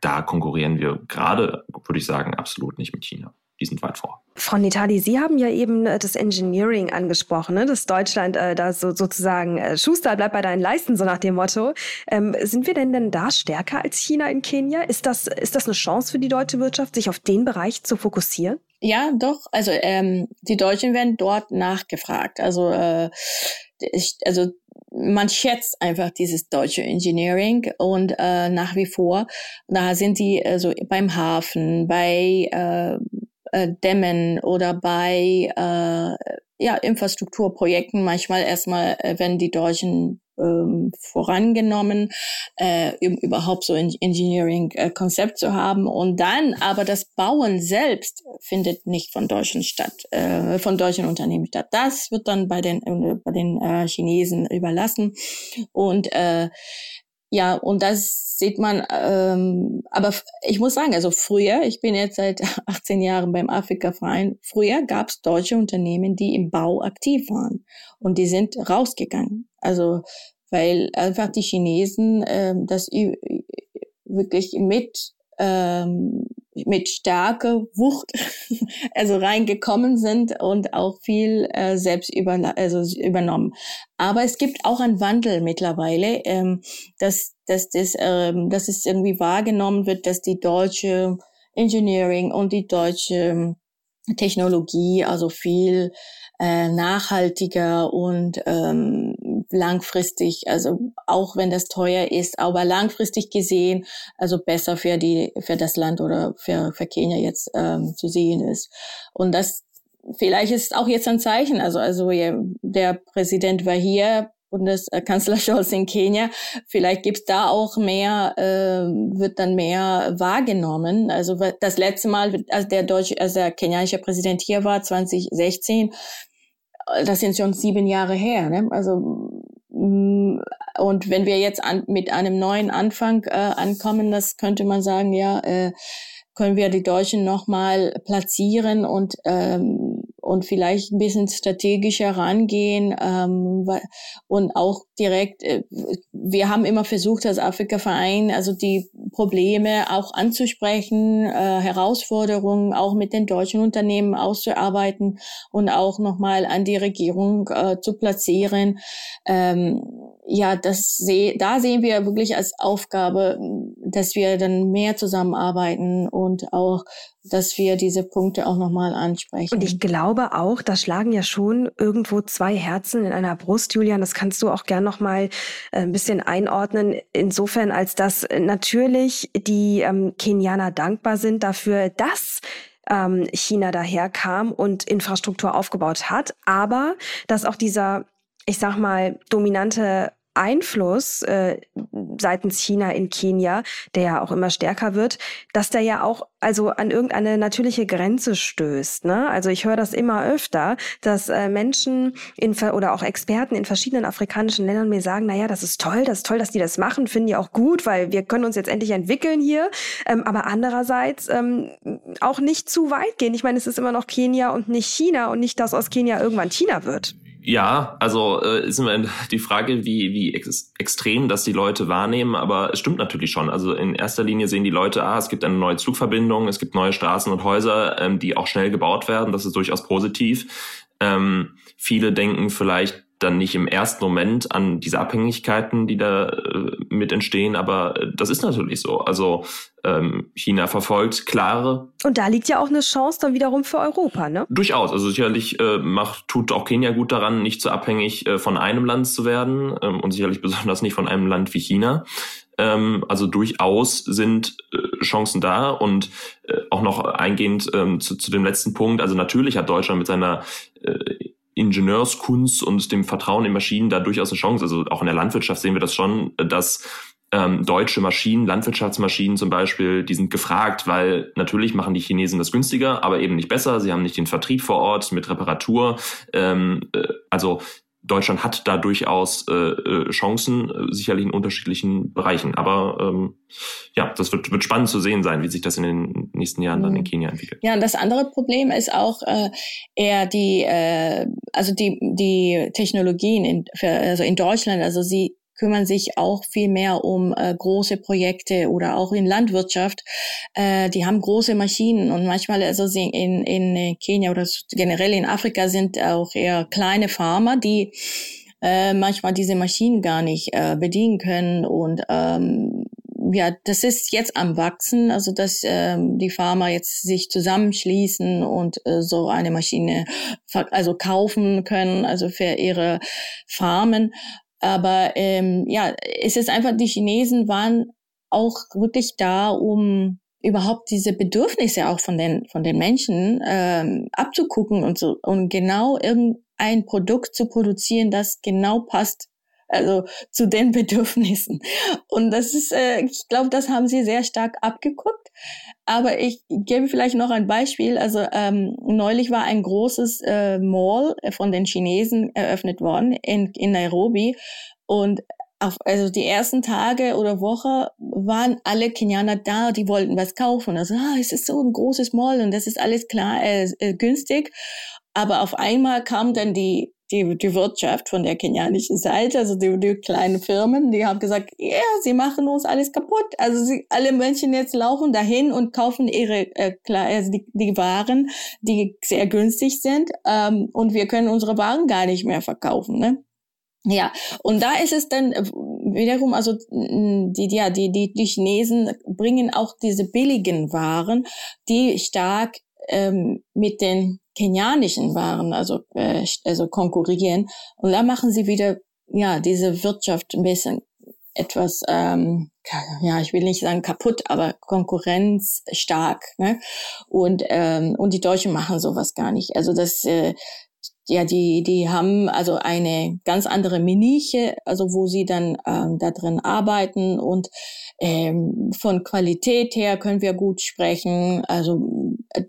da konkurrieren wir gerade, würde ich sagen, absolut nicht mit China die sind weit vor. Frau Nitali, Sie haben ja eben äh, das Engineering angesprochen, ne? dass Deutschland äh, da so, sozusagen äh, Schuster bleibt bei deinen Leisten, so nach dem Motto. Ähm, sind wir denn denn da stärker als China in Kenia? Ist das, ist das eine Chance für die deutsche Wirtschaft, sich auf den Bereich zu fokussieren? Ja, doch. Also ähm, die Deutschen werden dort nachgefragt. Also, äh, ich, also man schätzt einfach dieses deutsche Engineering und äh, nach wie vor, da sind die also beim Hafen, bei äh, äh, Dämmen oder bei äh, ja, Infrastrukturprojekten manchmal erstmal, äh, wenn die Deutschen ähm, vorangenommen, äh, überhaupt so ein Engineering-Konzept zu haben. Und dann aber das Bauen selbst findet nicht von deutschen statt, äh, von deutschen Unternehmen statt. Das wird dann bei den, äh, bei den äh, Chinesen überlassen. Und äh, ja, und das sieht man, ähm, aber ich muss sagen, also früher, ich bin jetzt seit [LAUGHS] 18 Jahren beim Afrika-Verein, früher gab es deutsche Unternehmen, die im Bau aktiv waren und die sind rausgegangen. Also weil einfach die Chinesen ähm, das wirklich mit ähm, mit Stärke, Wucht, [LAUGHS] also reingekommen sind und auch viel äh, selbst über, also übernommen. Aber es gibt auch einen Wandel mittlerweile, ähm, dass, dass, das, ähm, dass es irgendwie wahrgenommen wird, dass die deutsche Engineering und die deutsche Technologie also viel äh, nachhaltiger und ähm, langfristig, also auch wenn das teuer ist, aber langfristig gesehen, also besser für die für das Land oder für, für Kenia jetzt ähm, zu sehen ist. Und das vielleicht ist auch jetzt ein Zeichen. Also also der Präsident war hier Bundeskanzler [LAUGHS] Scholz in Kenia. Vielleicht gibt's da auch mehr, äh, wird dann mehr wahrgenommen. Also das letzte Mal, als der deutsche, als der kenianische Präsident hier war, 2016, das sind schon sieben Jahre her. Ne? Also mm, und wenn wir jetzt an, mit einem neuen Anfang äh, ankommen, das könnte man sagen, ja, äh, können wir die Deutschen nochmal platzieren und ähm, und vielleicht ein bisschen strategischer rangehen ähm, und auch direkt, äh, wir haben immer versucht als Afrika-Verein, also die Probleme auch anzusprechen, äh, Herausforderungen auch mit den deutschen Unternehmen auszuarbeiten und auch nochmal an die Regierung äh, zu platzieren. Ähm, ja, das seh, da sehen wir wirklich als Aufgabe, dass wir dann mehr zusammenarbeiten und auch, dass wir diese Punkte auch nochmal ansprechen. Und ich glaube auch, da schlagen ja schon irgendwo zwei Herzen in einer Brust, Julian. Das kannst du auch gern nochmal äh, ein bisschen einordnen. Insofern, als dass natürlich die ähm, Kenianer dankbar sind dafür, dass ähm, China daherkam und Infrastruktur aufgebaut hat, aber dass auch dieser ich sag mal, dominante Einfluss äh, seitens China in Kenia, der ja auch immer stärker wird, dass der ja auch also an irgendeine natürliche Grenze stößt. Ne? Also ich höre das immer öfter, dass äh, Menschen in, oder auch Experten in verschiedenen afrikanischen Ländern mir sagen, naja, das ist toll, das ist toll, dass die das machen, finden die auch gut, weil wir können uns jetzt endlich entwickeln hier. Ähm, aber andererseits ähm, auch nicht zu weit gehen. Ich meine, es ist immer noch Kenia und nicht China und nicht, dass aus Kenia irgendwann China wird. Ja, also äh, ist immer [LAUGHS] die Frage, wie, wie ex extrem das die Leute wahrnehmen, aber es stimmt natürlich schon. Also in erster Linie sehen die Leute, ah, es gibt eine neue Zugverbindung, es gibt neue Straßen und Häuser, ähm, die auch schnell gebaut werden. Das ist durchaus positiv. Ähm, viele denken vielleicht dann nicht im ersten Moment an diese Abhängigkeiten, die da äh, mit entstehen, aber äh, das ist natürlich so. Also ähm, China verfolgt klare. Und da liegt ja auch eine Chance dann wiederum für Europa, ne? Durchaus. Also sicherlich äh, macht, tut auch Kenia gut daran, nicht so abhängig äh, von einem Land zu werden ähm, und sicherlich besonders nicht von einem Land wie China. Ähm, also durchaus sind äh, Chancen da und äh, auch noch eingehend ähm, zu, zu dem letzten Punkt. Also natürlich hat Deutschland mit seiner Ingenieurskunst und dem Vertrauen in Maschinen da durchaus eine Chance. Also auch in der Landwirtschaft sehen wir das schon, dass ähm, deutsche Maschinen, Landwirtschaftsmaschinen zum Beispiel, die sind gefragt, weil natürlich machen die Chinesen das günstiger, aber eben nicht besser. Sie haben nicht den Vertrieb vor Ort mit Reparatur. Ähm, äh, also Deutschland hat da durchaus äh, äh, Chancen, äh, sicherlich in unterschiedlichen Bereichen. Aber ähm, ja, das wird, wird spannend zu sehen sein, wie sich das in den nächsten Jahren dann in mhm. Kenia entwickelt. Ja, und das andere Problem ist auch äh, eher die, äh, also die, die Technologien in, für, also in Deutschland. Also sie kümmern sich auch viel mehr um äh, große Projekte oder auch in Landwirtschaft. Äh, die haben große Maschinen und manchmal, also in, in Kenia oder generell in Afrika sind auch eher kleine Farmer, die äh, manchmal diese Maschinen gar nicht äh, bedienen können und ähm, ja, das ist jetzt am wachsen, also dass ähm, die Farmer jetzt sich zusammenschließen und äh, so eine Maschine also kaufen können, also für ihre Farmen. Aber ähm, ja, es ist einfach, die Chinesen waren auch wirklich da, um überhaupt diese Bedürfnisse auch von den von den Menschen ähm, abzugucken und so und genau irgendein Produkt zu produzieren, das genau passt also zu den [LAUGHS] Bedürfnissen. Und das ist, äh, ich glaube, das haben sie sehr stark abgeguckt. Aber ich gebe vielleicht noch ein Beispiel. Also ähm, neulich war ein großes äh, Mall von den Chinesen eröffnet worden in, in Nairobi. Und auf, also die ersten Tage oder Woche waren alle Kenianer da, die wollten was kaufen. Also, ah, es ist so ein großes Mall und das ist alles klar, äh, äh, günstig. Aber auf einmal kam dann die die, die Wirtschaft von der kenianischen Seite, also die, die kleinen Firmen, die haben gesagt, ja, yeah, sie machen uns alles kaputt. Also sie, alle Menschen jetzt laufen dahin und kaufen ihre äh, also die, die Waren, die sehr günstig sind, ähm, und wir können unsere Waren gar nicht mehr verkaufen. Ne? Ja, und da ist es dann äh, wiederum, also die, ja, die, die, die Chinesen bringen auch diese billigen Waren, die stark ähm, mit den kenianischen Waren, also, äh, also konkurrieren. Und da machen sie wieder, ja, diese Wirtschaft ein bisschen etwas, ähm, ja, ich will nicht sagen kaputt, aber konkurrenzstark. Ne? Und, ähm, und die Deutschen machen sowas gar nicht. Also das, äh, ja, die, die haben also eine ganz andere Miniche, also wo sie dann ähm, da drin arbeiten und ähm, von Qualität her können wir gut sprechen. Also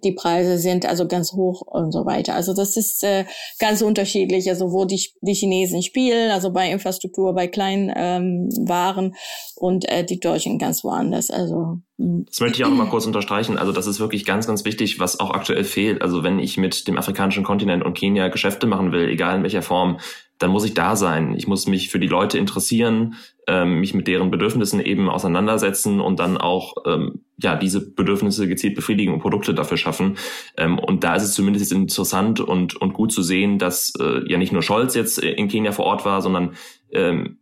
die Preise sind also ganz hoch und so weiter. Also das ist äh, ganz unterschiedlich, also wo die, die Chinesen spielen, also bei Infrastruktur, bei kleinen ähm, Waren und äh, die Deutschen ganz woanders. Also hm. das möchte ich auch noch mal kurz unterstreichen. Also das ist wirklich ganz, ganz wichtig, was auch aktuell fehlt. Also wenn ich mit dem afrikanischen Kontinent und Kenia Geschäfte machen will, egal in welcher Form, dann muss ich da sein. Ich muss mich für die Leute interessieren, ähm, mich mit deren Bedürfnissen eben auseinandersetzen und dann auch ähm, ja diese Bedürfnisse gezielt befriedigen und Produkte dafür schaffen. Ähm, und da ist es zumindest interessant und und gut zu sehen, dass äh, ja nicht nur Scholz jetzt in Kenia vor Ort war, sondern ähm,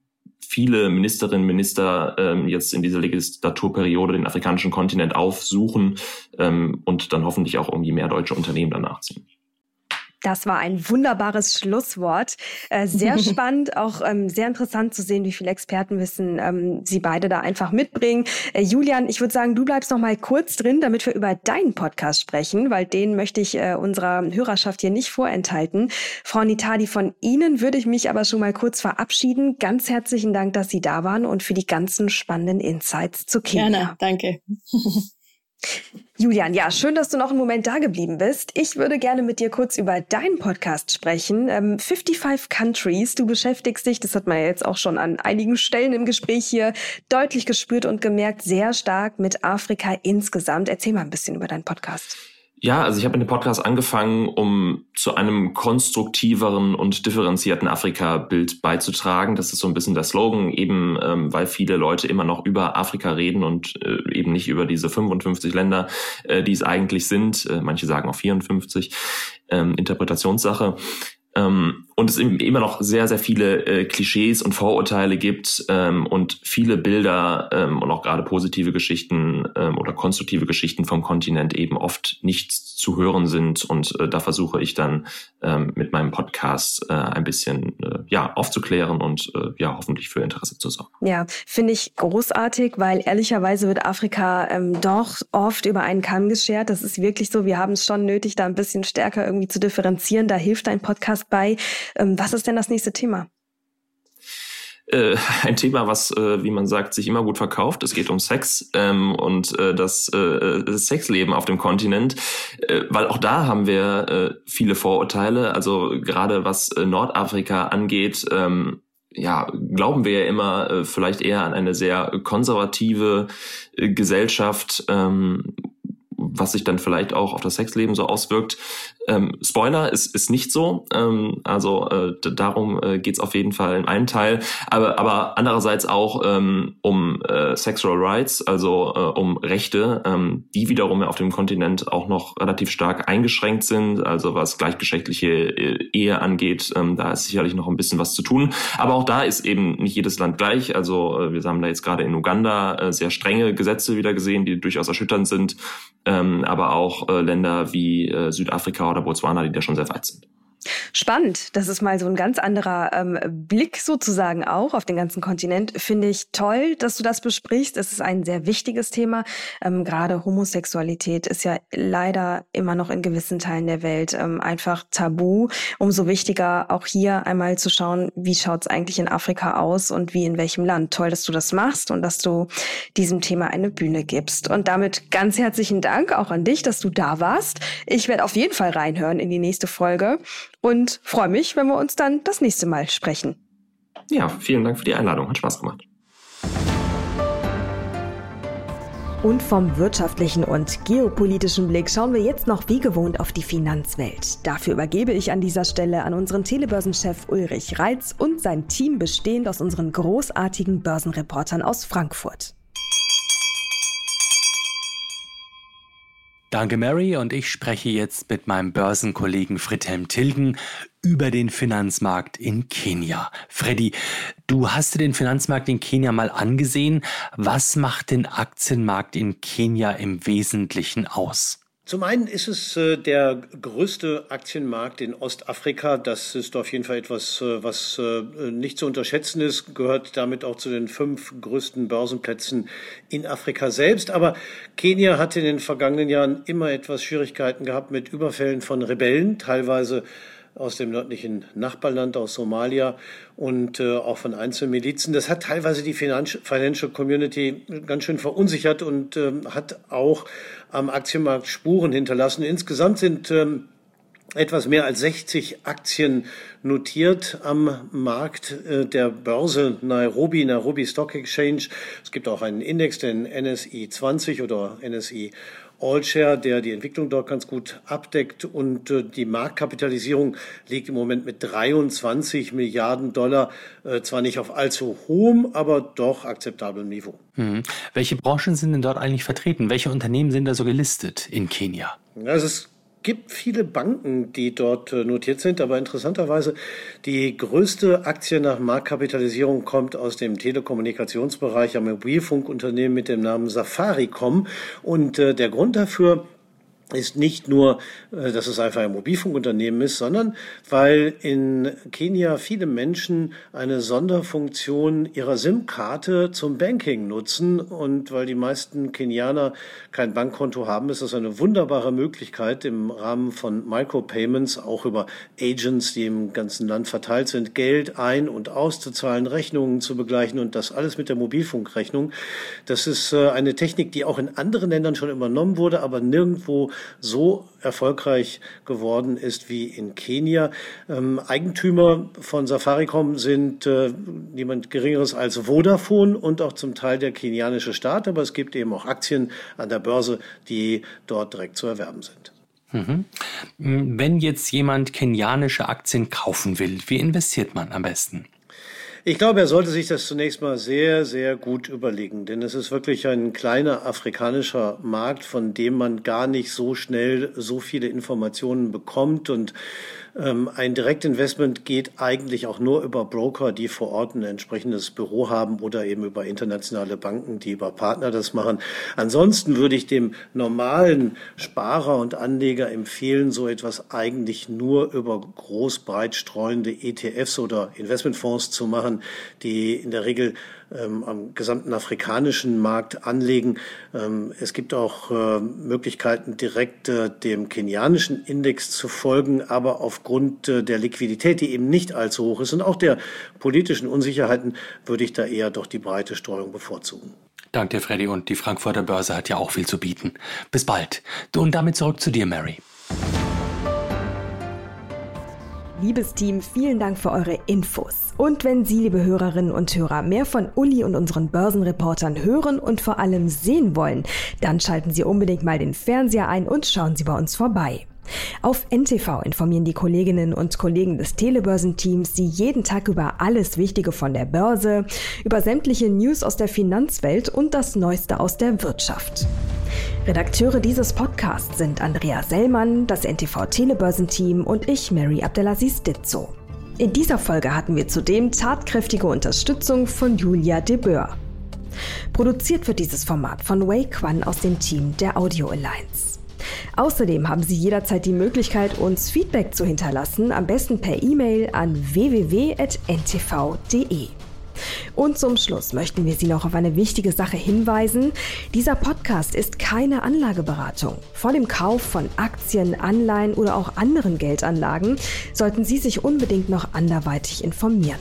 viele Ministerinnen und Minister ähm, jetzt in dieser Legislaturperiode den afrikanischen Kontinent aufsuchen ähm, und dann hoffentlich auch irgendwie mehr deutsche Unternehmen danach ziehen. Das war ein wunderbares Schlusswort. Äh, sehr [LAUGHS] spannend, auch ähm, sehr interessant zu sehen, wie viel Expertenwissen ähm, Sie beide da einfach mitbringen. Äh, Julian, ich würde sagen, du bleibst noch mal kurz drin, damit wir über deinen Podcast sprechen, weil den möchte ich äh, unserer Hörerschaft hier nicht vorenthalten. Frau Nitadi, von Ihnen würde ich mich aber schon mal kurz verabschieden. Ganz herzlichen Dank, dass Sie da waren und für die ganzen spannenden Insights zu Kenia. Gerne, danke. [LAUGHS] Julian, ja, schön, dass du noch einen Moment da geblieben bist. Ich würde gerne mit dir kurz über deinen Podcast sprechen. Ähm, 55 Countries. Du beschäftigst dich, das hat man ja jetzt auch schon an einigen Stellen im Gespräch hier deutlich gespürt und gemerkt, sehr stark mit Afrika insgesamt. Erzähl mal ein bisschen über deinen Podcast. Ja, also ich habe mit dem Podcast angefangen, um zu einem konstruktiveren und differenzierten Afrika-Bild beizutragen. Das ist so ein bisschen der Slogan, eben ähm, weil viele Leute immer noch über Afrika reden und äh, eben nicht über diese 55 Länder, äh, die es eigentlich sind. Äh, manche sagen auch 54. Ähm, Interpretationssache ähm, und es immer noch sehr, sehr viele äh, Klischees und Vorurteile gibt ähm, und viele Bilder ähm, und auch gerade positive Geschichten ähm, oder konstruktive Geschichten vom Kontinent eben oft nicht zu hören sind. Und äh, da versuche ich dann ähm, mit meinem Podcast äh, ein bisschen äh, ja aufzuklären und äh, ja hoffentlich für Interesse zu sorgen. Ja, finde ich großartig, weil ehrlicherweise wird Afrika ähm, doch oft über einen Kamm geschert. Das ist wirklich so. Wir haben es schon nötig, da ein bisschen stärker irgendwie zu differenzieren. Da hilft ein Podcast bei. Ähm, was ist denn das nächste Thema? Äh, ein Thema, was, äh, wie man sagt, sich immer gut verkauft. Es geht um Sex ähm, und äh, das, Sexleben auf dem Kontinent, weil auch da haben wir viele Vorurteile. Also gerade was Nordafrika angeht, ähm, ja, glauben wir ja immer vielleicht eher an eine sehr konservative Gesellschaft, was sich dann vielleicht auch auf das Sexleben so auswirkt. Ähm, Spoiler ist, ist nicht so. Ähm, also äh, darum äh, geht auf jeden Fall in einem Teil. Aber, aber andererseits auch ähm, um äh, Sexual Rights, also äh, um Rechte, ähm, die wiederum auf dem Kontinent auch noch relativ stark eingeschränkt sind. Also was gleichgeschlechtliche äh, Ehe angeht, ähm, da ist sicherlich noch ein bisschen was zu tun. Aber auch da ist eben nicht jedes Land gleich. Also äh, wir haben da jetzt gerade in Uganda äh, sehr strenge Gesetze wieder gesehen, die durchaus erschütternd sind. Ähm, aber auch äh, Länder wie äh, Südafrika oder Botswana, die da schon sehr weit sind. Spannend. Das ist mal so ein ganz anderer ähm, Blick sozusagen auch auf den ganzen Kontinent. Finde ich toll, dass du das besprichst. Es ist ein sehr wichtiges Thema. Ähm, Gerade Homosexualität ist ja leider immer noch in gewissen Teilen der Welt ähm, einfach tabu. Umso wichtiger auch hier einmal zu schauen, wie schaut es eigentlich in Afrika aus und wie in welchem Land. Toll, dass du das machst und dass du diesem Thema eine Bühne gibst. Und damit ganz herzlichen Dank auch an dich, dass du da warst. Ich werde auf jeden Fall reinhören in die nächste Folge und freue mich, wenn wir uns dann das nächste Mal sprechen. Ja, vielen Dank für die Einladung. Hat Spaß gemacht. Und vom wirtschaftlichen und geopolitischen Blick schauen wir jetzt noch wie gewohnt auf die Finanzwelt. Dafür übergebe ich an dieser Stelle an unseren Telebörsenchef Ulrich Reitz und sein Team bestehend aus unseren großartigen Börsenreportern aus Frankfurt. Danke, Mary, und ich spreche jetzt mit meinem Börsenkollegen Friedhelm Tilgen über den Finanzmarkt in Kenia. Freddy, du hast dir den Finanzmarkt in Kenia mal angesehen. Was macht den Aktienmarkt in Kenia im Wesentlichen aus? Zum einen ist es äh, der größte Aktienmarkt in Ostafrika. Das ist auf jeden Fall etwas, äh, was äh, nicht zu unterschätzen ist, gehört damit auch zu den fünf größten Börsenplätzen in Afrika selbst. Aber Kenia hat in den vergangenen Jahren immer etwas Schwierigkeiten gehabt mit Überfällen von Rebellen, teilweise aus dem nördlichen Nachbarland, aus Somalia und äh, auch von einzelnen Milizen. Das hat teilweise die Financial Community ganz schön verunsichert und äh, hat auch am Aktienmarkt Spuren hinterlassen. Insgesamt sind ähm, etwas mehr als 60 Aktien notiert am Markt äh, der Börse Nairobi, Nairobi Stock Exchange. Es gibt auch einen Index, den NSI 20 oder NSI Allshare, der die Entwicklung dort ganz gut abdeckt. Und äh, die Marktkapitalisierung liegt im Moment mit 23 Milliarden Dollar, äh, zwar nicht auf allzu hohem, aber doch akzeptablem Niveau. Mhm. Welche Branchen sind denn dort eigentlich vertreten? Welche Unternehmen sind da so gelistet in Kenia? Ja, es ist gibt viele Banken, die dort äh, notiert sind, aber interessanterweise die größte Aktie nach Marktkapitalisierung kommt aus dem Telekommunikationsbereich, am Mobilfunkunternehmen mit dem Namen Safaricom. Und äh, der Grund dafür ist nicht nur, äh, dass es einfach ein Mobilfunkunternehmen ist, sondern weil in Kenia viele Menschen eine Sonderfunktion ihrer SIM-Karte zum Banking nutzen und weil die meisten Kenianer kein Bankkonto haben, ist das eine wunderbare Möglichkeit im Rahmen von Micropayments, auch über Agents, die im ganzen Land verteilt sind, Geld ein- und auszuzahlen, Rechnungen zu begleichen und das alles mit der Mobilfunkrechnung. Das ist äh, eine Technik, die auch in anderen Ländern schon übernommen wurde, aber nirgendwo so erfolgreich geworden ist wie in Kenia. Ähm, Eigentümer von Safaricom sind äh, niemand Geringeres als Vodafone und auch zum Teil der kenianische Staat, aber es gibt eben auch Aktien an der Börse, die dort direkt zu erwerben sind. Mhm. Wenn jetzt jemand kenianische Aktien kaufen will, wie investiert man am besten? Ich glaube, er sollte sich das zunächst mal sehr, sehr gut überlegen, denn es ist wirklich ein kleiner afrikanischer Markt, von dem man gar nicht so schnell so viele Informationen bekommt und ein Direktinvestment geht eigentlich auch nur über Broker, die vor Ort ein entsprechendes Büro haben oder eben über internationale Banken, die über Partner das machen. Ansonsten würde ich dem normalen Sparer und Anleger empfehlen, so etwas eigentlich nur über groß breit streuende ETFs oder Investmentfonds zu machen, die in der Regel ähm, am gesamten afrikanischen Markt anlegen. Ähm, es gibt auch äh, Möglichkeiten, direkt äh, dem kenianischen Index zu folgen, aber aufgrund äh, der Liquidität, die eben nicht allzu hoch ist und auch der politischen Unsicherheiten, würde ich da eher doch die breite Streuung bevorzugen. Danke Freddy. Und die Frankfurter Börse hat ja auch viel zu bieten. Bis bald. Und damit zurück zu dir, Mary. Liebes Team, vielen Dank für eure Infos. Und wenn Sie, liebe Hörerinnen und Hörer, mehr von Uli und unseren Börsenreportern hören und vor allem sehen wollen, dann schalten Sie unbedingt mal den Fernseher ein und schauen Sie bei uns vorbei. Auf NTV informieren die Kolleginnen und Kollegen des Telebörsenteams Sie jeden Tag über alles Wichtige von der Börse, über sämtliche News aus der Finanzwelt und das Neueste aus der Wirtschaft. Redakteure dieses Podcasts sind Andrea Sellmann, das NTV Telebörsenteam und ich, Mary Abdelaziz Ditzo. In dieser Folge hatten wir zudem tatkräftige Unterstützung von Julia de Boer. Produziert wird dieses Format von Wei Quan aus dem Team der Audio Alliance. Außerdem haben Sie jederzeit die Möglichkeit, uns Feedback zu hinterlassen, am besten per E-Mail an www.ntv.de. Und zum Schluss möchten wir Sie noch auf eine wichtige Sache hinweisen. Dieser Podcast ist keine Anlageberatung. Vor dem Kauf von Aktien, Anleihen oder auch anderen Geldanlagen sollten Sie sich unbedingt noch anderweitig informieren.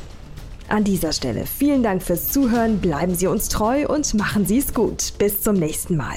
An dieser Stelle vielen Dank fürs Zuhören, bleiben Sie uns treu und machen Sie es gut. Bis zum nächsten Mal.